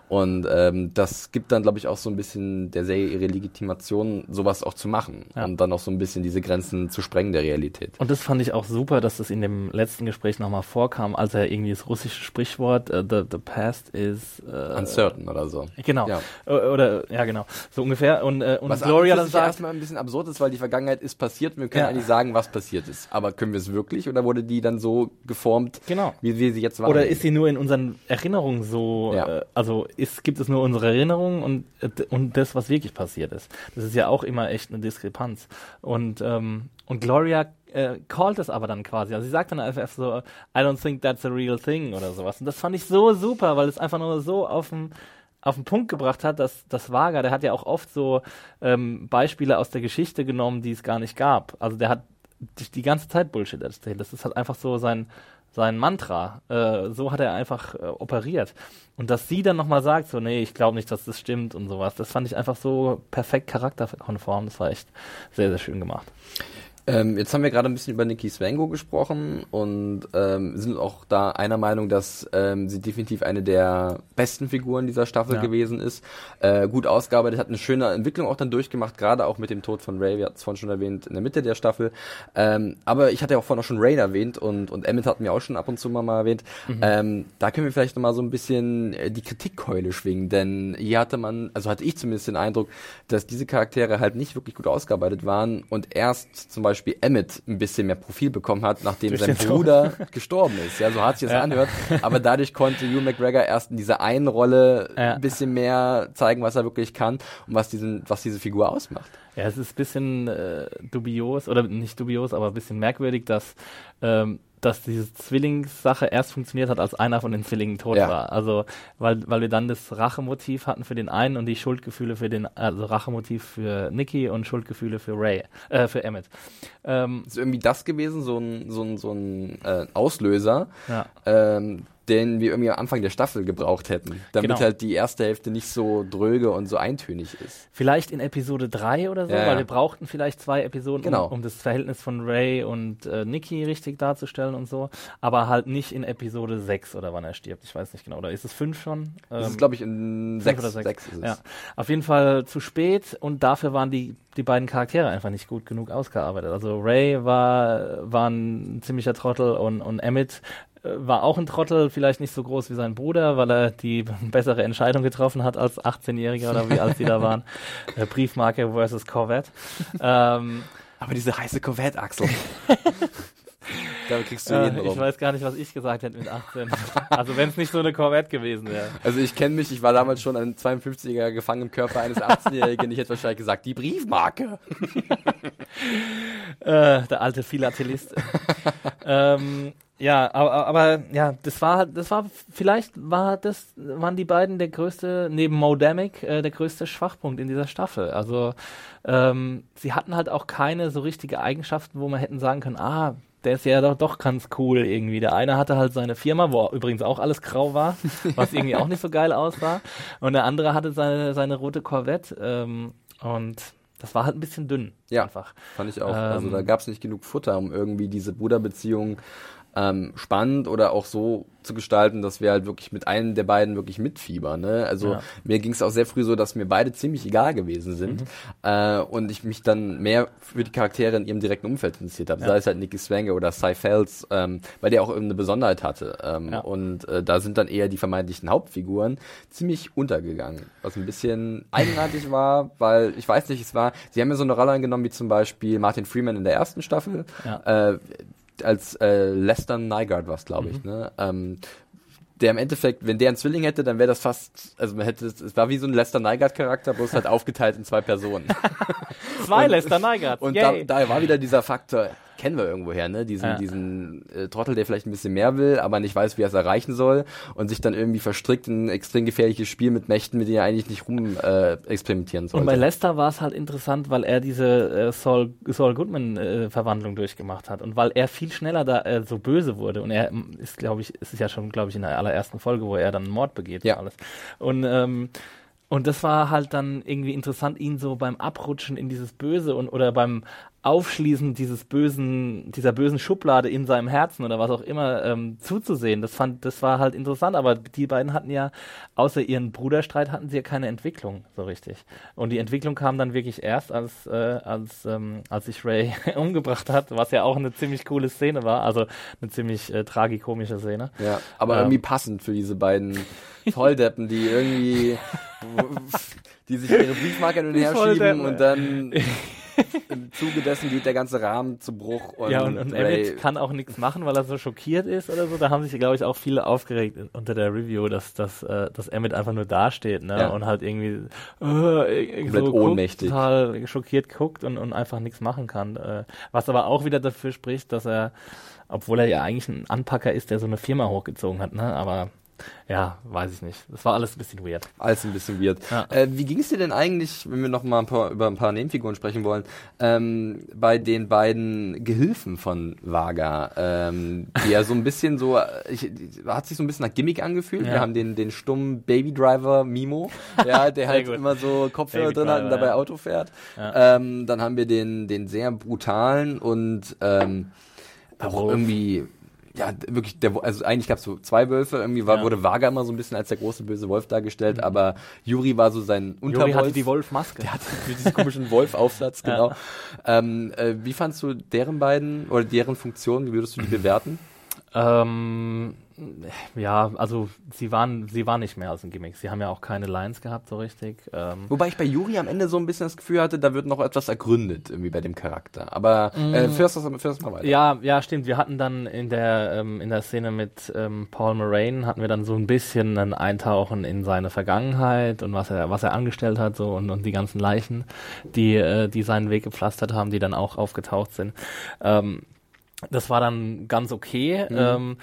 Und ähm, das gibt dann, glaube ich, auch so ein bisschen der Serie ihre Legitimation, sowas auch zu machen. Ja. Und dann auch so ein bisschen diese Grenzen zu sprengen der Realität. Und das fand ich auch super, dass das in dem letzten Gespräch nochmal vorkam, als er irgendwie das russische Sprichwort äh, the, the past is äh, Uncertain oder so. Genau. Ja. Oder ja genau. So ungefähr. Und, äh, und Was Gloria an dann sagt, erstmal ein bisschen absurd ist, weil die Vergangenheit ist passiert wir können Ja. eigentlich sagen, was passiert ist. Aber können wir es wirklich oder wurde die dann so geformt, Genau. wie wir sie jetzt wahrnehmen? oder ist sie nur in unseren Erinnerungen so, äh, also ist, gibt es nur unsere Erinnerungen und, und das, was wirklich passiert ist. Das ist ja auch immer echt eine Diskrepanz. Und, ähm, und Gloria äh, callt es aber dann quasi. Also sie sagt dann einfach so, I don't think that's a real thing oder sowas. Und das fand ich so super, weil es einfach nur so auf den auf den Punkt gebracht hat, dass das Vaga, der hat ja auch oft so ähm, Beispiele aus der Geschichte genommen, die es gar nicht gab. Also der hat die, die ganze Zeit Bullshit erzählt. Das ist halt einfach so sein sein Mantra. Äh, so hat er einfach äh, operiert. Und dass sie dann nochmal sagt, so, nee, ich glaube nicht, dass das stimmt und sowas, das fand ich einfach so perfekt charakterkonform. Das war echt sehr, sehr schön gemacht. Ähm, jetzt haben wir gerade ein bisschen über Nikki Swango gesprochen und ähm, sind auch da einer Meinung, dass ähm, sie definitiv eine der besten Figuren dieser Staffel Ja. gewesen ist. Äh, gut ausgearbeitet, hat eine schöne Entwicklung auch dann durchgemacht, gerade auch mit dem Tod von Ray, wir hatten es vorhin schon erwähnt, in der Mitte der Staffel. Ähm, aber ich hatte ja auch vorhin auch schon Ray erwähnt und, und Emmett hatten wir auch schon ab und zu mal, mal erwähnt. Ähm, da können wir vielleicht nochmal so ein bisschen äh, die Kritikkeule schwingen, denn hier hatte man, also hatte ich zumindest den Eindruck, dass diese Charaktere halt nicht wirklich gut ausgearbeitet waren und erst zum Beispiel Emmett ein bisschen mehr Profil bekommen hat, nachdem sein den Tod. Bruder gestorben ist. Ja, so hart sich das Ja. anhört. Aber dadurch konnte Hugh McGregor erst in dieser einen Rolle Ja. ein bisschen mehr zeigen, was er wirklich kann und was diesen, was diese Figur ausmacht. Ja, es ist ein bisschen äh, dubios, oder nicht dubios, aber ein bisschen merkwürdig, dass, ähm, dass diese Zwillingssache erst funktioniert hat, als einer von den Zwillingen tot Ja. war. Also, weil, weil wir dann das Rachemotiv hatten für den einen und die Schuldgefühle für den, also Rachemotiv für Nikki und Schuldgefühle für Ray, äh, für Emmett. Ähm, Ist irgendwie das gewesen, so ein, so ein, so ein äh, Auslöser, ja. ähm, den wir irgendwie am Anfang der Staffel gebraucht hätten, damit Genau. halt die erste Hälfte nicht so dröge und so eintönig ist. Vielleicht in Episode 3 oder so, Ja, ja. weil wir brauchten vielleicht zwei Episoden, Genau. um, um das Verhältnis von Ray und äh, Nikki richtig darzustellen und so, aber halt nicht in Episode 6 oder wann er stirbt. Ich weiß nicht genau. Oder ist es 5 schon? Das Ähm, ist, glaube ich, in fünf sechs, oder sechs. sechs ist es. Ja, auf jeden Fall zu spät und dafür waren die, die beiden Charaktere einfach nicht gut genug ausgearbeitet. Also Ray war, war ein ziemlicher Trottel und, und Emmett war auch ein Trottel, vielleicht nicht so groß wie sein Bruder, weil er die [laughs] bessere Entscheidung getroffen hat als 18-Jähriger oder wie alt sie da [laughs] waren. Äh, Briefmarke versus Corvette. ähm, Aber diese heiße Corvette, Axel. [laughs] da kriegst du jeden äh, ich weiß gar nicht, was ich gesagt hätte mit 18. Also wenn es nicht so eine Corvette gewesen wäre. Also ich kenne mich, ich war damals schon ein 52er gefangen im Körper eines 18-Jährigen. Ich hätte wahrscheinlich gesagt, die Briefmarke. Äh, der alte Philatelist. ähm, Ja, aber, aber ja, das war, das war, vielleicht war das, waren die beiden der größte, neben Modemic, äh, der größte Schwachpunkt in dieser Staffel. Also ähm, sie hatten halt auch keine so richtige Eigenschaften, wo man hätten sagen können, ah, der ist ja doch, doch ganz cool irgendwie. Der eine hatte halt seine Firma, wo übrigens auch alles grau war, was irgendwie auch nicht so geil aussah. Und der andere hatte seine, seine rote Corvette. Ähm, und das war halt ein bisschen dünn. Ja, einfach. fand ich auch. also Ähm, da gab es nicht genug Futter, um irgendwie diese Bruderbeziehung ähm, spannend oder auch so zu gestalten, dass wir halt wirklich mit einem der beiden wirklich mitfiebern. Ne? Also Ja. mir ging es auch sehr früh so, dass mir beide ziemlich egal gewesen sind Mhm. äh, und ich mich dann mehr für die Charaktere in ihrem direkten Umfeld interessiert habe. Sei es halt Nicky Swanger oder Cy Fels, ähm, weil der auch eine Besonderheit hatte. Ähm, Ja. Und äh, da sind dann eher die vermeintlichen Hauptfiguren ziemlich untergegangen. Was ein bisschen eigenartig [laughs] war, weil ich weiß nicht, es war, sie haben ja so eine Rolle eingenommen wie zum Beispiel Martin Freeman in der ersten Staffel. Ja. Äh, als äh, Lester Nygaard war es, glaube ich, ne? Ähm, der im Endeffekt, wenn der einen Zwilling hätte, dann wäre das fast, also man hätte, es war wie so ein Lester Nygaard Charakter, bloß halt aufgeteilt in zwei Personen. [laughs] Zwei Lester Neigert. Und da, da war wieder dieser Faktor, kennen wir irgendwoher, ne? Diesen, Ja. diesen äh, Trottel, der vielleicht ein bisschen mehr will, aber nicht weiß, wie er es erreichen soll und sich dann irgendwie verstrickt in ein extrem gefährliches Spiel mit Mächten, mit denen er eigentlich nicht rum äh, experimentieren sollte. Und bei Lester war es halt interessant, weil er diese äh, Saul, Saul Goodman äh, durchgemacht hat und weil er viel schneller da äh, so böse wurde und er ist, glaube ich, es ist ja schon, glaube ich, in der allerersten Folge, wo er dann einen Mord begeht Ja. und alles. Und ähm, und das war halt dann irgendwie interessant, ihn so beim Abrutschen in dieses Böse und oder beim Aufschließen dieses bösen, dieser bösen Schublade in seinem Herzen oder was auch immer ähm, zuzusehen. Das fand, das war halt interessant. Aber die beiden hatten ja außer ihren Bruderstreit hatten sie ja keine Entwicklung so richtig. Und die Entwicklung kam dann wirklich erst, als äh, als ähm, als sich Ray [laughs] umgebracht hat, was ja auch eine ziemlich coole Szene war. Also eine ziemlich äh, tragikomische Szene. Ja, aber Ähm. irgendwie passend für diese beiden Volldeppen, die irgendwie, [laughs] die sich ihre Briefmarke hin und her schieben und dann [laughs] [laughs] im Zuge dessen geht der ganze Rahmen zu Bruch und, ja, und, und Emmett kann auch nichts machen, weil er so schockiert ist oder so. Da haben sich, glaube ich, auch viele aufgeregt unter der Review, dass, dass, äh, dass Emmett einfach nur dasteht ne? Ja. und halt irgendwie äh, so ohnmächtig. Guckt, total schockiert guckt und, und einfach nichts machen kann. Äh, was aber auch wieder dafür spricht, dass er, obwohl er ja eigentlich ein Anpacker ist, der so eine Firma hochgezogen hat, ne? aber ja, weiß ich nicht. Das war alles ein bisschen weird. alles ein bisschen weird. Ja. Äh, wie ging es dir denn eigentlich, wenn wir noch mal ein paar, über ein paar Nebenfiguren sprechen wollen, ähm, bei den beiden Gehilfen von Vaga, ähm, die ja so ein bisschen so, äh, ich, hat sich so ein bisschen nach Gimmick angefühlt. Ja. Wir haben den, den stummen Baby Driver Mimo, [laughs] ja, der halt gut. immer so Kopfhörer drin hat und dabei ja. Auto fährt. Ähm, dann haben wir den, den sehr brutalen und ähm, auch irgendwie ja, wirklich, der, also eigentlich gab es so zwei Wölfe, irgendwie war, Ja. wurde Vaga immer so ein bisschen als der große böse Wolf dargestellt, aber Juri war so sein Juri Unterwolf. hatte die Wolfmaske. Der hatte diesen komischen [laughs] Wolf-Aufsatz, Ja. genau. Ähm, äh, wie fandst du deren beiden oder deren Funktion, wie würdest du die [clears throat] bewerten? Ähm, ja, also sie waren, sie waren nicht mehr als ein Gimmick. Sie haben ja auch keine Lines gehabt so richtig. Ähm, Wobei ich bei Juri am Ende so ein bisschen das Gefühl hatte, da wird noch etwas ergründet irgendwie bei dem Charakter. Aber äh, führst das führst mal weiter. ja, ja, stimmt. Wir hatten dann in der ähm, in der Szene mit ähm, Paul Moraine hatten wir dann so ein bisschen ein Eintauchen in seine Vergangenheit und was er was er angestellt hat so und, und die ganzen Leichen, die äh, die seinen Weg gepflastert haben, die dann auch aufgetaucht sind. Ähm, das war dann ganz okay. Ähm,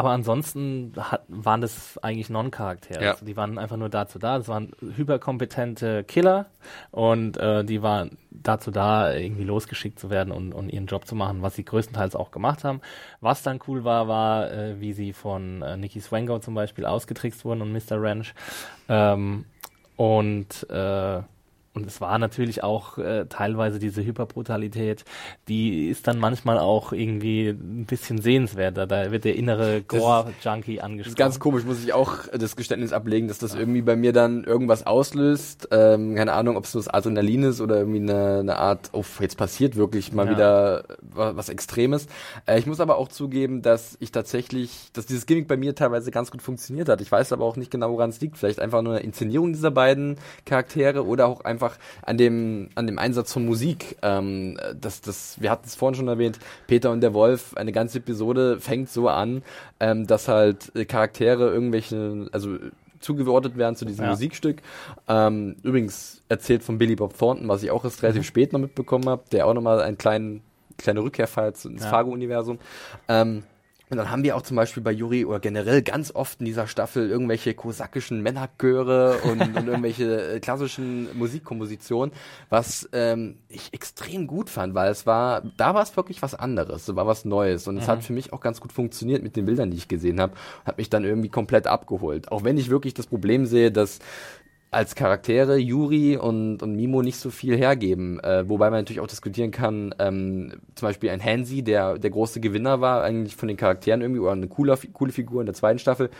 aber ansonsten hat, waren das eigentlich Non-Charaktere. Ja. Also die waren einfach nur dazu da. Das waren hyperkompetente Killer und äh, die waren dazu da, irgendwie losgeschickt zu werden und, und ihren Job zu machen, was sie größtenteils auch gemacht haben. Was dann cool war, war, äh, wie sie von äh, Nikki Swango zum Beispiel ausgetrickst wurden und Mr. Ranch. Ähm, und äh, und es war natürlich auch äh, teilweise diese Hyperbrutalität, die ist dann manchmal auch irgendwie ein bisschen sehenswerter. Da wird der innere Gore-Junkie angesprochen. ist ganz komisch, muss ich auch das Geständnis ablegen, dass das irgendwie bei mir dann irgendwas auslöst. Ähm, keine Ahnung, ob es so das Adrenalin ist oder irgendwie eine, eine Art, oh, jetzt passiert wirklich mal Ja. wieder was, was Extremes. Äh, ich muss aber auch zugeben, dass ich tatsächlich, dass dieses Gimmick bei mir teilweise ganz gut funktioniert hat. Ich weiß aber auch nicht genau, woran es liegt. Vielleicht einfach nur eine Inszenierung dieser beiden Charaktere oder auch einfach an dem, an dem Einsatz von Musik. Ähm, das, das, wir hatten es vorhin schon erwähnt, Peter und der Wolf, eine ganze Episode fängt so an, ähm, dass halt Charaktere irgendwelche, also zugeordnet werden zu diesem Ja. Musikstück. Ähm, übrigens erzählt von Billy Bob Thornton, was ich auch erst relativ spät noch mitbekommen habe, der auch nochmal einen kleinen kleine Rückkehr feiert ins Ja. Fargo-Universum. Ähm, und dann haben wir auch zum Beispiel bei Yuri oder generell ganz oft in dieser Staffel irgendwelche kosakischen Männerchöre und, und [laughs] irgendwelche äh, klassischen Musikkompositionen, was ähm, ich extrem gut fand, weil es war, da war es wirklich was anderes, so war was Neues und es hat für mich auch ganz gut funktioniert mit den Bildern, die ich gesehen habe, hat mich dann irgendwie komplett abgeholt. Auch wenn ich wirklich das Problem sehe, dass als Charaktere Yuri und, und Mimo nicht so viel hergeben. Äh, wobei man natürlich auch diskutieren kann, ähm, zum Beispiel ein Hansi, der der große Gewinner war, eigentlich von den Charakteren irgendwie, oder eine coole, coole Figur in der zweiten Staffel.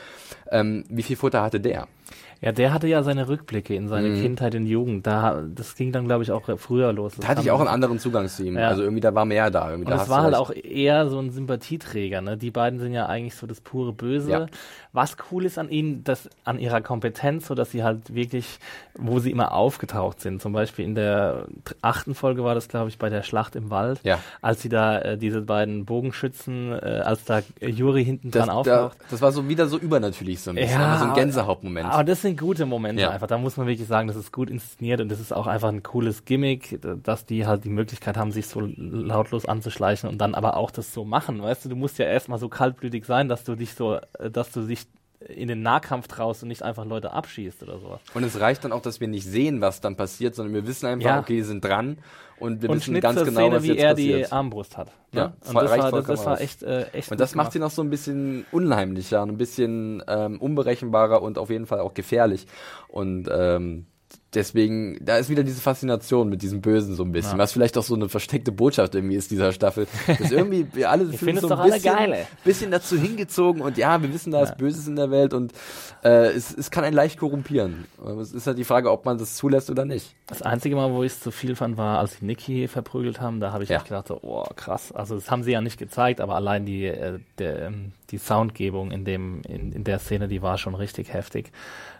Ähm, wie viel Futter hatte der? Ja, der hatte ja seine Rückblicke in seine Kindheit und Jugend. Da, das ging dann, glaube ich, auch früher los. Das Da hatte ich auch einen anderen Zugang zu ihm. Ja. Also irgendwie, da war mehr da. Irgendwie, Und da es war halt auch eher so ein Sympathieträger. Ne? Die beiden sind ja eigentlich so das pure Böse. Ja. Was cool ist an ihnen, dass an ihrer Kompetenz, so dass sie halt wirklich, wo sie immer aufgetaucht sind. Zum Beispiel in der achten Folge war das, glaube ich, bei der Schlacht im Wald, Ja. als sie da äh, diese beiden Bogenschützen, äh, als da Juri hinten dran da, auftaucht. das war so wieder so übernatürlich so ein bisschen. aber so ein Gänsehautmoment. Aber das sind gute Momente Ja. einfach. Da muss man wirklich sagen, das ist gut inszeniert und das ist auch einfach ein cooles Gimmick, dass die halt die Möglichkeit haben, sich so lautlos anzuschleichen und dann aber auch das so machen. Weißt du, du musst ja erstmal so kaltblütig sein, dass du dich so, äh, dass du dich in den Nahkampf traust und nicht einfach Leute abschießt oder sowas. Und es reicht dann auch, dass wir nicht sehen, was dann passiert, sondern wir wissen einfach, Ja. okay, die sind dran und wir und wissen ganz genau, Szene, was wie jetzt er passiert. die Armbrust hat. Ja, Ne? voll- und das war, das, das war echt, äh, echt Und das macht sie noch so ein bisschen unheimlicher, ein bisschen ähm, unberechenbarer und auf jeden Fall auch gefährlich. Und ähm, deswegen, da ist wieder diese Faszination mit diesem Bösen so ein bisschen, Ja. was vielleicht auch so eine versteckte Botschaft irgendwie ist dieser Staffel. Dass irgendwie [laughs] wir alle fühlen findet so ein bisschen, bisschen dazu hingezogen und ja, wir wissen, da ist Böses in der Welt und äh, es, es kann einen leicht korrumpieren. Es ist halt die Frage, ob man das zulässt oder nicht. Das einzige Mal, wo ich es zu viel fand, war, als sie Nikki verprügelt haben. Da habe ich Ja. echt gedacht, so, oh krass. Also das haben sie ja nicht gezeigt, aber allein die, äh, der, ähm, die Soundgebung in, dem, in, in der Szene, die war schon richtig heftig.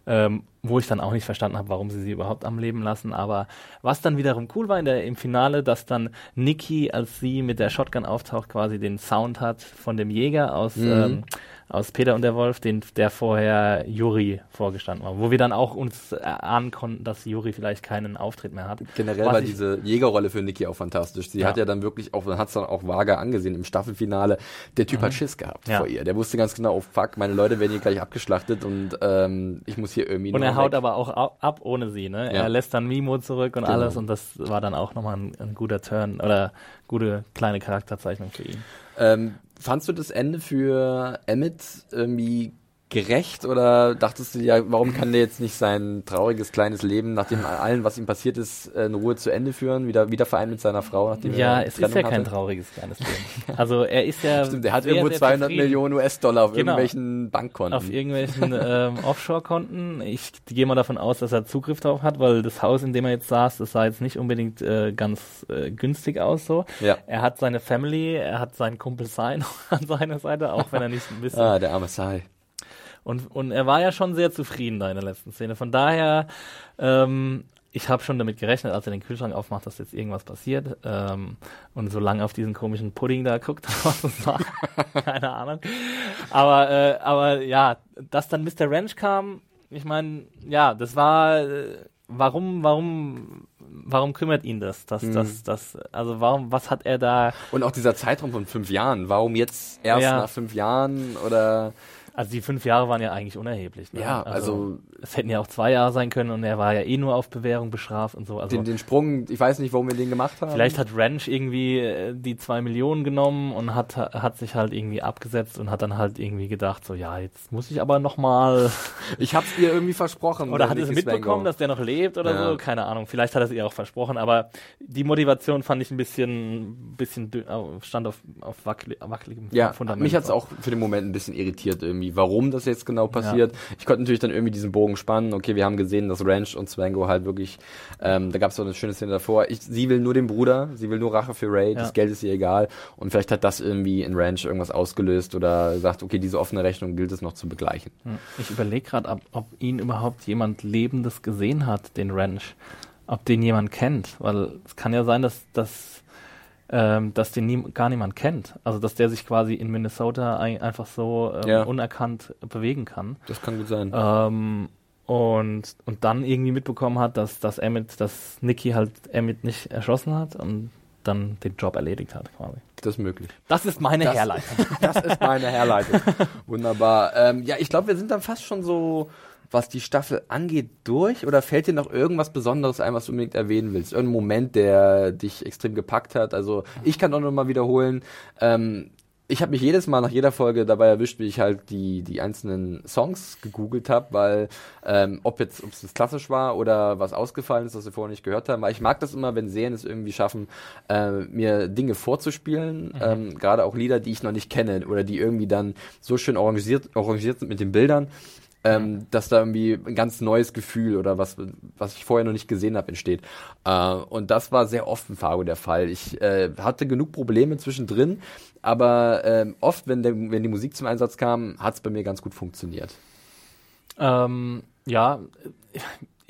Ähm, wo ich dann auch nicht verstanden habe, warum sie sie überhaupt am Leben lassen. Aber was dann wiederum cool war in der, im Finale, dass dann Nikki, als sie mit der Shotgun auftaucht, quasi den Sound hat von dem Jäger aus, Mhm. ähm, aus Peter und der Wolf, den, der vorher Juri vorgestanden war. Wo wir dann auch uns erahnen konnten, dass Juri vielleicht keinen Auftritt mehr hat. Generell war diese Jägerrolle für Niki auch fantastisch. Sie Ja. hat ja dann wirklich auch, hat es dann auch vage angesehen im Staffelfinale, der Typ hat Schiss gehabt Mhm. Ja. vor ihr. Der wusste ganz genau, oh fuck, meine Leute werden hier gleich abgeschlachtet und ähm, ich muss hier irgendwie Und er haut weg. aber auch au- ab ohne sie, ne? Ja. Er lässt dann Mimo zurück und Genau. alles und das war dann auch nochmal ein, ein guter Turn oder gute kleine Charakterzeichnung für ihn. Ähm, fandst du das Ende für Emmett irgendwie gerecht oder dachtest du dir, warum kann der jetzt nicht sein trauriges kleines Leben, nachdem allen, was ihm passiert ist, äh, in Ruhe zu Ende führen, wieder, wieder vereint mit seiner Frau, nachdem Ja, er es ist ja Trennung kein hatte? trauriges kleines [laughs] Leben. Also er ist ja Stimmt, der hat sehr, irgendwo sehr 200 zufrieden. Millionen US-Dollar auf Genau. irgendwelchen Bankkonten. auf irgendwelchen ähm, Offshore-Konten. Ich gehe mal davon aus, dass er Zugriff darauf hat, weil das Haus, in dem er jetzt saß, das sah jetzt nicht unbedingt äh, ganz äh, günstig aus. So. Ja. Er hat seine Family, er hat seinen Kumpel Sein [laughs] an seiner Seite, auch wenn er nicht ein bisschen ah, der arme Sai. Und, und er war ja schon sehr zufrieden da in der letzten Szene. Von daher, ähm, ich habe schon damit gerechnet, als er den Kühlschrank aufmacht, dass jetzt irgendwas passiert. Ähm, und so lange auf diesen komischen Pudding da guckt, [laughs] was es war. Keine Ahnung. Aber, äh, aber ja, dass dann Mr. Ranch kam, ich meine, ja, das war. Äh, warum, warum, warum kümmert ihn das? Das, Mhm. das, das, also warum, was hat er da? Und auch dieser Zeitraum von fünf Jahren. Warum jetzt erst Ja. nach fünf Jahren oder Also die fünf Jahre waren ja eigentlich unerheblich. Ne? Ja, also- es hätten ja auch zwei Jahre sein können und er war ja eh nur auf Bewährung bestraft und so. Also den, den Sprung, ich weiß nicht, warum wir den gemacht haben. vielleicht hat Ranch irgendwie äh, die zwei Millionen genommen und hat hat sich halt irgendwie abgesetzt und hat dann halt irgendwie gedacht, so ja, jetzt muss ich aber noch mal [laughs] ich hab's ihr irgendwie versprochen. oder hat es mitbekommen, dass der noch lebt oder Ja. so, keine Ahnung. Vielleicht hat er es ihr auch versprochen, aber die Motivation fand ich ein bisschen bisschen äh, stand auf auf wackelig, wackeligem Ja, Fundament. mich hat's auch für den Moment ein bisschen irritiert irgendwie, warum das jetzt genau passiert. Ich konnte natürlich dann irgendwie diesen Bogen spannen. Okay, wir haben gesehen, dass Ranch und Swango halt wirklich, ähm, da gab's so eine schöne Szene davor. Ich, sie will nur den Bruder, sie will nur Rache für Ray, das Ja. Geld ist ihr egal. Und vielleicht hat das irgendwie in Ranch irgendwas ausgelöst oder sagt, okay, diese offene Rechnung gilt es noch zu begleichen. Hm. Ich überlege gerade, ob, ob ihn überhaupt jemand Lebendes gesehen hat, den Ranch. Ob den jemand kennt. Weil es kann ja sein, dass, dass, ähm, dass den nie, gar niemand kennt. Also dass der sich quasi in Minnesota ein, einfach so ähm, Ja. unerkannt bewegen kann. Das kann gut sein. Ähm, und, und dann irgendwie mitbekommen hat, dass, dass Emmett, dass Nicky halt Emmett nicht erschossen hat. Und dann den Job erledigt hat, quasi. Das ist möglich. Das ist meine Das- Herleitung. [laughs] Das ist meine Herleitung. Wunderbar. Ähm, ja, ich glaube, wir sind dann fast schon so, was die Staffel angeht, durch. Oder fällt dir noch irgendwas Besonderes ein, was du unbedingt erwähnen willst? Irgendein Moment, der dich extrem gepackt hat? Also, ich kann auch noch mal wiederholen. Ähm, ich habe mich jedes Mal nach jeder Folge dabei erwischt, wie ich halt die, die einzelnen Songs gegoogelt habe, weil ähm, ob jetzt ob es jetzt klassisch war oder was ausgefallen ist, was wir vorher nicht gehört haben. Weil ich mag das immer, wenn Serien es irgendwie schaffen, äh, mir Dinge vorzuspielen, ähm, gerade auch Lieder, die ich noch nicht kenne oder die irgendwie dann so schön arrangiert, arrangiert sind mit den Bildern. Ähm, dass da irgendwie ein ganz neues Gefühl oder was, was ich vorher noch nicht gesehen habe, entsteht. Äh, und das war sehr oft in Fargo der Fall. Ich äh, hatte genug Probleme zwischendrin, aber ähm, oft, wenn, der, wenn die Musik zum Einsatz kam, hat es bei mir ganz gut funktioniert. Ähm, ja,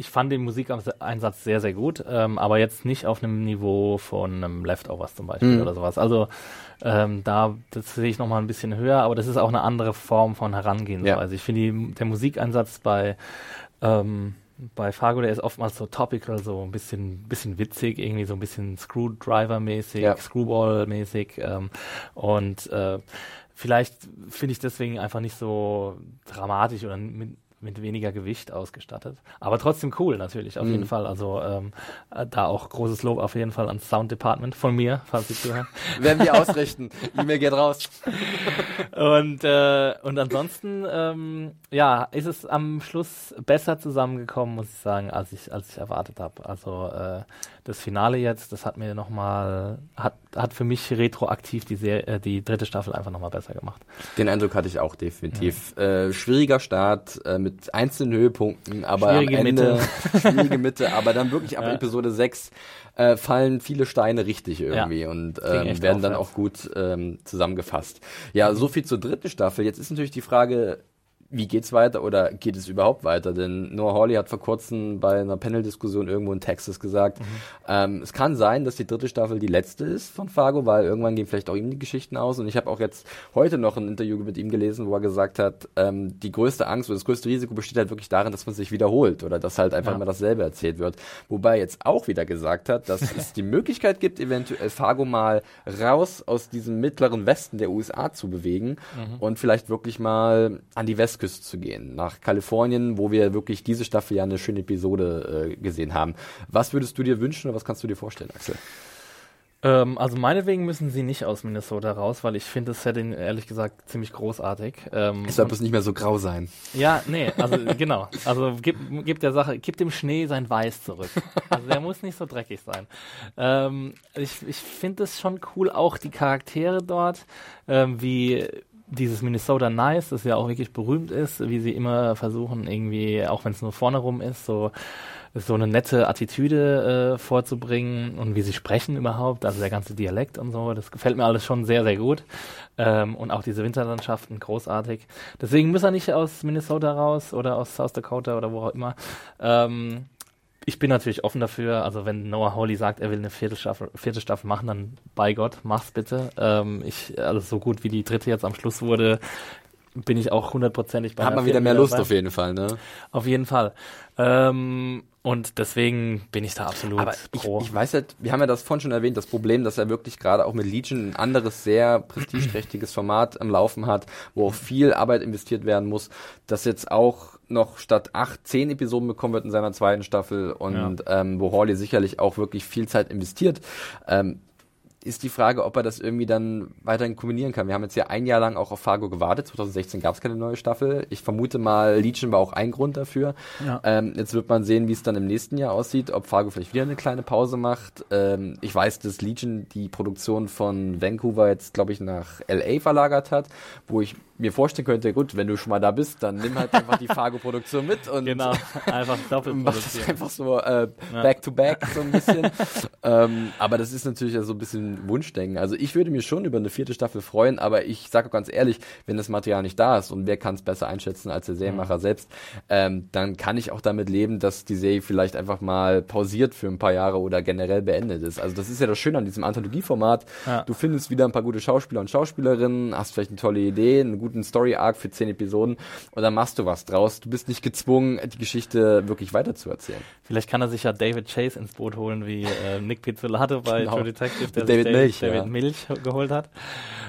ich fand den Musikeinsatz sehr, sehr gut, ähm, aber jetzt nicht auf einem Niveau von einem Leftovers zum Beispiel Mhm. oder sowas. Also ähm, da das sehe ich noch mal ein bisschen höher, aber das ist auch eine andere Form von Herangehensweise. Ja. Ich finde, der Musikeinsatz bei ähm, bei Fargo, der ist oftmals so topical, so ein bisschen, bisschen witzig, irgendwie so ein bisschen Screwdriver-mäßig, Ja. Screwball-mäßig. Ähm, und äh, vielleicht finde ich deswegen einfach nicht so dramatisch oder mit, mit weniger Gewicht ausgestattet. Aber trotzdem cool natürlich, auf Mhm. jeden Fall. Also ähm, äh, da auch großes Lob auf jeden Fall ans Sound Department von mir, falls Sie zuhören. [laughs] Werden wir ausrichten. E-Mail geht raus. [laughs] Und, äh, und ansonsten, ähm, ja, ist es am Schluss besser zusammengekommen, muss ich sagen, als ich, als ich erwartet habe. Also äh, das Finale jetzt, das hat mir nochmal, hat, hat für mich retroaktiv die, Ser äh, die dritte Staffel einfach nochmal besser gemacht. Den Eindruck hatte ich auch definitiv. Äh, schwieriger Start äh, mit einzelnen Höhepunkten, aber Schwierige am Ende Mitte. [laughs] schwierige Mitte, aber dann wirklich ab Ja. Episode 6 äh, fallen viele Steine richtig irgendwie und ging ähm, werden dann auch gut ähm, zusammengefasst. Ja, so viel zur dritten Staffel. Jetzt ist natürlich die Frage, wie geht's weiter oder geht es überhaupt weiter? Denn Noah Hawley hat vor kurzem bei einer Panel-Diskussion irgendwo in Texas gesagt, ähm, es kann sein, dass die dritte Staffel die letzte ist von Fargo, weil irgendwann gehen vielleicht auch ihm die Geschichten aus. Und ich habe auch jetzt heute noch ein Interview mit ihm gelesen, wo er gesagt hat, ähm, die größte Angst oder das größte Risiko besteht halt wirklich darin, dass man sich wiederholt oder dass halt einfach Ja. immer dasselbe erzählt wird. Wobei er jetzt auch wieder gesagt hat, dass es die Möglichkeit gibt, eventuell Fargo mal raus aus diesem mittleren Westen der USA zu bewegen und vielleicht wirklich mal an die Westküste zu gehen, nach Kalifornien, wo wir wirklich diese Staffel ja eine schöne Episode äh, gesehen haben. Was würdest du dir wünschen oder was kannst du dir vorstellen, Axel? Ähm, also meinetwegen müssen sie nicht aus Minnesota raus, weil ich finde das Setting ehrlich gesagt ziemlich großartig. Ähm, Es soll bloß nicht mehr so grau sein. Ja, nee, [laughs] also genau. Also gib, gib der Sache, gib dem Schnee sein Weiß zurück. Also der muss nicht so dreckig sein. Ähm, ich ich finde es schon cool, auch die Charaktere dort, ähm, wie dieses Minnesota Nice, das ja auch wirklich berühmt ist, wie sie immer versuchen, irgendwie, auch wenn es nur vorne rum ist, so so eine nette Attitüde äh, vorzubringen und wie sie sprechen überhaupt, also der ganze Dialekt und so, das gefällt mir alles schon sehr, sehr gut. Ähm, und auch diese Winterlandschaften, großartig. Deswegen muss er nicht aus Minnesota raus oder aus South Dakota oder wo auch immer. Ähm, ich bin natürlich offen dafür. Also wenn Noah Hawley sagt, er will eine vierte Staffel, vierte Staffel machen, dann bei Gott, mach's bitte. Ähm, ich, also so gut wie die dritte jetzt am Schluss wurde, bin ich auch hundertprozentig bei Hat man wieder mehr Lust dabei. auf jeden Fall, ne? Auf jeden Fall. Ähm, und deswegen bin ich da absolut Aber ich, pro. ich weiß halt, wir haben ja das vorhin schon erwähnt, das Problem, dass er wirklich gerade auch mit Legion ein anderes, sehr prestigeträchtiges Format am Laufen hat, wo auch viel Arbeit investiert werden muss, das jetzt auch noch statt acht, zehn Episoden bekommen wird in seiner zweiten Staffel und ähm, wo Hawley sicherlich auch wirklich viel Zeit investiert. Ähm, ist die Frage, ob er das irgendwie dann weiterhin kombinieren kann. Wir haben jetzt ja ein Jahr lang auch auf Fargo gewartet. 2016 gab es keine neue Staffel. Ich vermute mal, Legion war auch ein Grund dafür. Ja. Ähm, jetzt wird man sehen, wie es dann im nächsten Jahr aussieht, ob Fargo vielleicht wieder eine kleine Pause macht. Ähm, ich weiß, dass Legion die Produktion von Vancouver jetzt, glaube ich, nach LA verlagert hat, wo ich mir vorstellen könnte, gut, wenn du schon mal da bist, dann nimm halt einfach die [laughs] Fargo-Produktion mit und genau, einfach [laughs] doppelt mach das einfach so äh, Ja. back to back so ein bisschen. [laughs] ähm, aber das ist natürlich ja so ein bisschen Wunschdenken. Also ich würde mich schon über eine vierte Staffel freuen, aber ich sage auch ganz ehrlich, wenn das Material nicht da ist und wer kann es besser einschätzen als der Serienmacher selbst, ähm, dann kann ich auch damit leben, dass die Serie vielleicht einfach mal pausiert für ein paar Jahre oder generell beendet ist. Also das ist ja das Schöne an diesem Anthologieformat. Ja. Du findest wieder ein paar gute Schauspieler und Schauspielerinnen, hast vielleicht eine tolle Idee, eine gute guten Story-Arc für zehn Episoden und dann machst du was draus. Du bist nicht gezwungen, die Geschichte wirklich weiterzuerzählen. Vielleicht kann er sich ja David Chase ins Boot holen, wie äh, Nick Pizzolato bei Genau. True Detective, der David sich Milch, David ja. Milch geholt hat.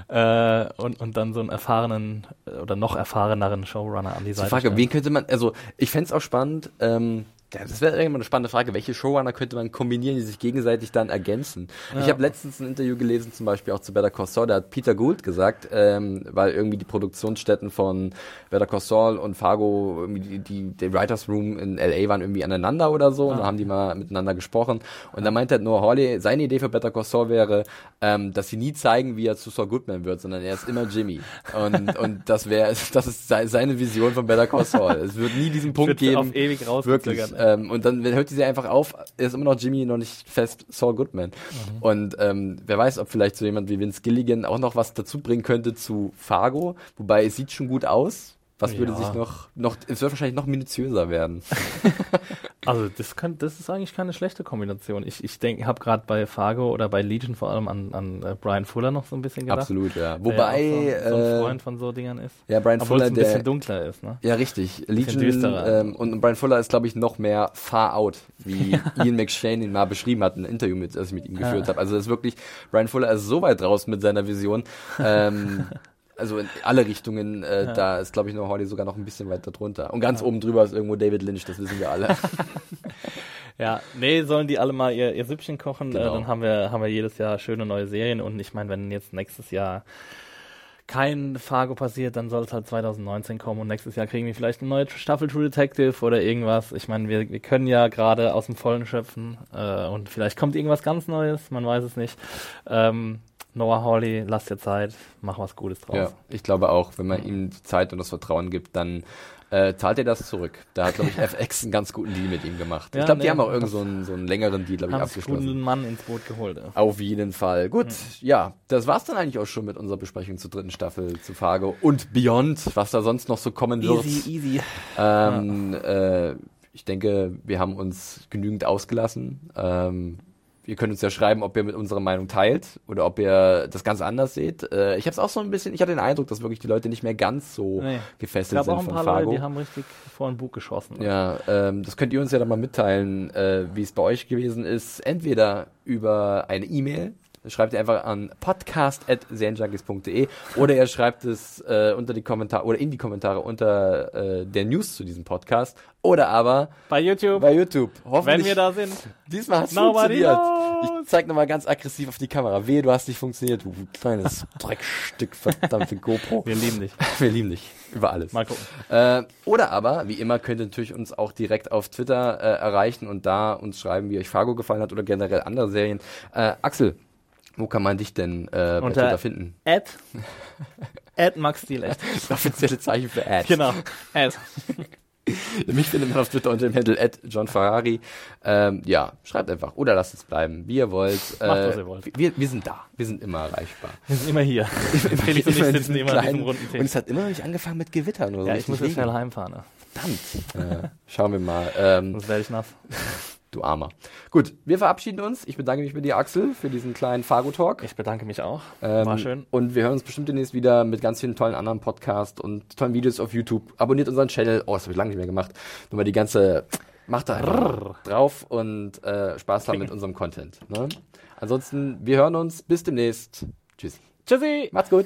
Äh, und, und dann so einen erfahrenen äh, oder noch erfahreneren Showrunner an die Die Seite Frage, stellen. wen könnte man, also ich fänd's auch spannend, ähm, ja, das wäre irgendwann eine spannende Frage, welche Showrunner könnte man kombinieren, die sich gegenseitig dann ergänzen? Ich habe letztens ein Interview gelesen, zum Beispiel auch zu Better Call Saul, da hat Peter Gould gesagt, ähm, weil irgendwie die Produktionsstätten von Better Call Saul und Fargo, irgendwie die, die, der Writers Room in L.A. waren irgendwie aneinander oder so, und da haben die mal miteinander gesprochen. Und da meinte halt Noah Hawley, seine Idee für Better Call Saul wäre, ähm, dass sie nie zeigen, wie er zu Saul Goodman wird, sondern er ist immer Jimmy. Und, und das wäre, [laughs] das ist sei- seine Vision von Better Call Saul. Es wird nie diesen Punkt geben. auf ewig Wirklich. Ähm, und dann hört die sie einfach auf, ist immer noch Jimmy, noch nicht fest Saul Goodman. Mhm. Und ähm, wer weiß, ob vielleicht so jemand wie Vince Gilligan auch noch was dazu bringen könnte zu Fargo. Wobei es sieht schon gut aus. Was würde Ja. sich noch, noch, es wird wahrscheinlich noch minutiöser werden. [laughs] [laughs] Also das, kann, das ist eigentlich keine schlechte Kombination. Ich, ich denke, habe gerade bei Fargo oder bei Legion vor allem an, an äh, Brian Fuller noch so ein bisschen gedacht. Absolut, ja. der Wobei, ja so, so ein äh, Freund von so Dingern ist. ja, Brian Obwohl es Fuller, ein bisschen der, dunkler ist, ne? Ja, richtig. Legion düsterer. ähm, und Brian Fuller ist, glaube ich, noch mehr far out, wie [laughs] Ian McShane ihn mal beschrieben hat, in einem Interview, mit, das ich mit ihm geführt habe. Also das ist wirklich, Brian Fuller ist so weit draußen mit seiner Vision. Ähm, [laughs] also in alle Richtungen, äh, da ist, glaube ich, noch Hardy sogar noch ein bisschen weiter drunter. Und ganz oben drüber ist irgendwo David Lynch, das wissen wir alle. [laughs] Ja, nee, sollen die alle mal ihr, ihr Süppchen kochen, äh, Genau. dann haben wir, haben wir jedes Jahr schöne neue Serien und ich meine, wenn jetzt nächstes Jahr kein Fargo passiert, dann soll es halt 2019 kommen und nächstes Jahr kriegen wir vielleicht eine neue Staffel True Detective oder irgendwas. Ich meine, wir, wir können ja gerade aus dem Vollen schöpfen äh, und vielleicht kommt irgendwas ganz Neues, man weiß es nicht. Ähm, Noah Hawley, lass dir Zeit, mach was Gutes draus. ja, ich glaube auch, wenn man ihm die Zeit und das Vertrauen gibt, dann äh, zahlt er das zurück. Da hat, glaube ich, [laughs] FX einen ganz guten Deal mit ihm gemacht. Ja, ich glaube, die nee, haben auch irgend das- so einen, so einen längeren Deal, glaube ich, abgeschlossen. guten Mann ins Boot geholt. Ja. Auf jeden Fall. Gut, ja, das war's dann eigentlich auch schon mit unserer Besprechung zur dritten Staffel zu Fargo und Beyond, was da sonst noch so kommen wird. easy. Ähm, äh, ich denke, wir haben uns genügend ausgelassen. Ähm, ihr könnt uns ja schreiben, ob ihr mit unserer Meinung teilt oder ob ihr das ganz anders seht. Äh, ich habe es auch so ein bisschen, ich hatte den Eindruck, dass wirklich die Leute nicht mehr ganz so Nee. Es gefesselt sind auch ein von paar Fargo. Leute, die haben richtig vor ein Buch geschossen. Ja, ähm, das könnt ihr uns ja dann mal mitteilen, äh, wie es bei euch gewesen ist. Entweder über eine E-Mail, schreibt ihr einfach an podcast.serienjunkies.de oder ihr schreibt es äh, unter die Kommentare oder in die Kommentare unter äh, der News zu diesem Podcast oder aber Bei YouTube, bei YouTube. Hoffentlich. wenn wir da sind. Diesmal hat's Nobody funktioniert. knows. Ich zeig nochmal ganz aggressiv auf die Kamera. Wehe, du hast nicht funktioniert, du kleines [laughs] Dreckstück, verdammte GoPro. Wir lieben dich. [laughs] Wir lieben dich. Über alles. Mal gucken. Äh, oder aber, wie immer, könnt ihr natürlich uns auch direkt auf Twitter äh, erreichen und da uns schreiben, wie euch Fargo gefallen hat oder generell andere Serien. Äh, Axel, wo kann man dich denn äh, bei Twitter finden? Ad, [laughs] Ad Max Steel, echt. Das offizielle Zeichen für Ad. Genau. Ad. [laughs] Mich findet man auf Twitter unter dem Handle at John Ferrari. Ähm, ja, schreibt einfach oder lasst es bleiben, wie ihr wollt. Äh, Macht, was ihr wollt. Wir, wir sind da, wir sind immer erreichbar. Wir sind immer hier. Felix und ich in sitzen diesem immer an diesem kleinen- runden Und Tisch. es hat immer noch nicht angefangen mit Gewittern oder so. Ja, ich muss jetzt schnell heimfahren. Ne? Verdammt. äh, schauen wir mal. Ähm, Sonst werde ich nass. [laughs] du Armer. Gut, wir verabschieden uns. Ich bedanke mich bei dir, Axel, für diesen kleinen Fargo-Talk. Ich bedanke mich auch. Ähm, War schön. Und wir hören uns bestimmt demnächst wieder mit ganz vielen tollen anderen Podcasts und tollen Videos auf YouTube. Abonniert unseren Channel. Oh, das habe ich lange nicht mehr gemacht. Nur mal die ganze, macht da drauf und äh, Spaß haben mit unserem Content. Ne? Ansonsten, wir hören uns. Bis demnächst. Tschüss. Tschüssi. Macht's gut.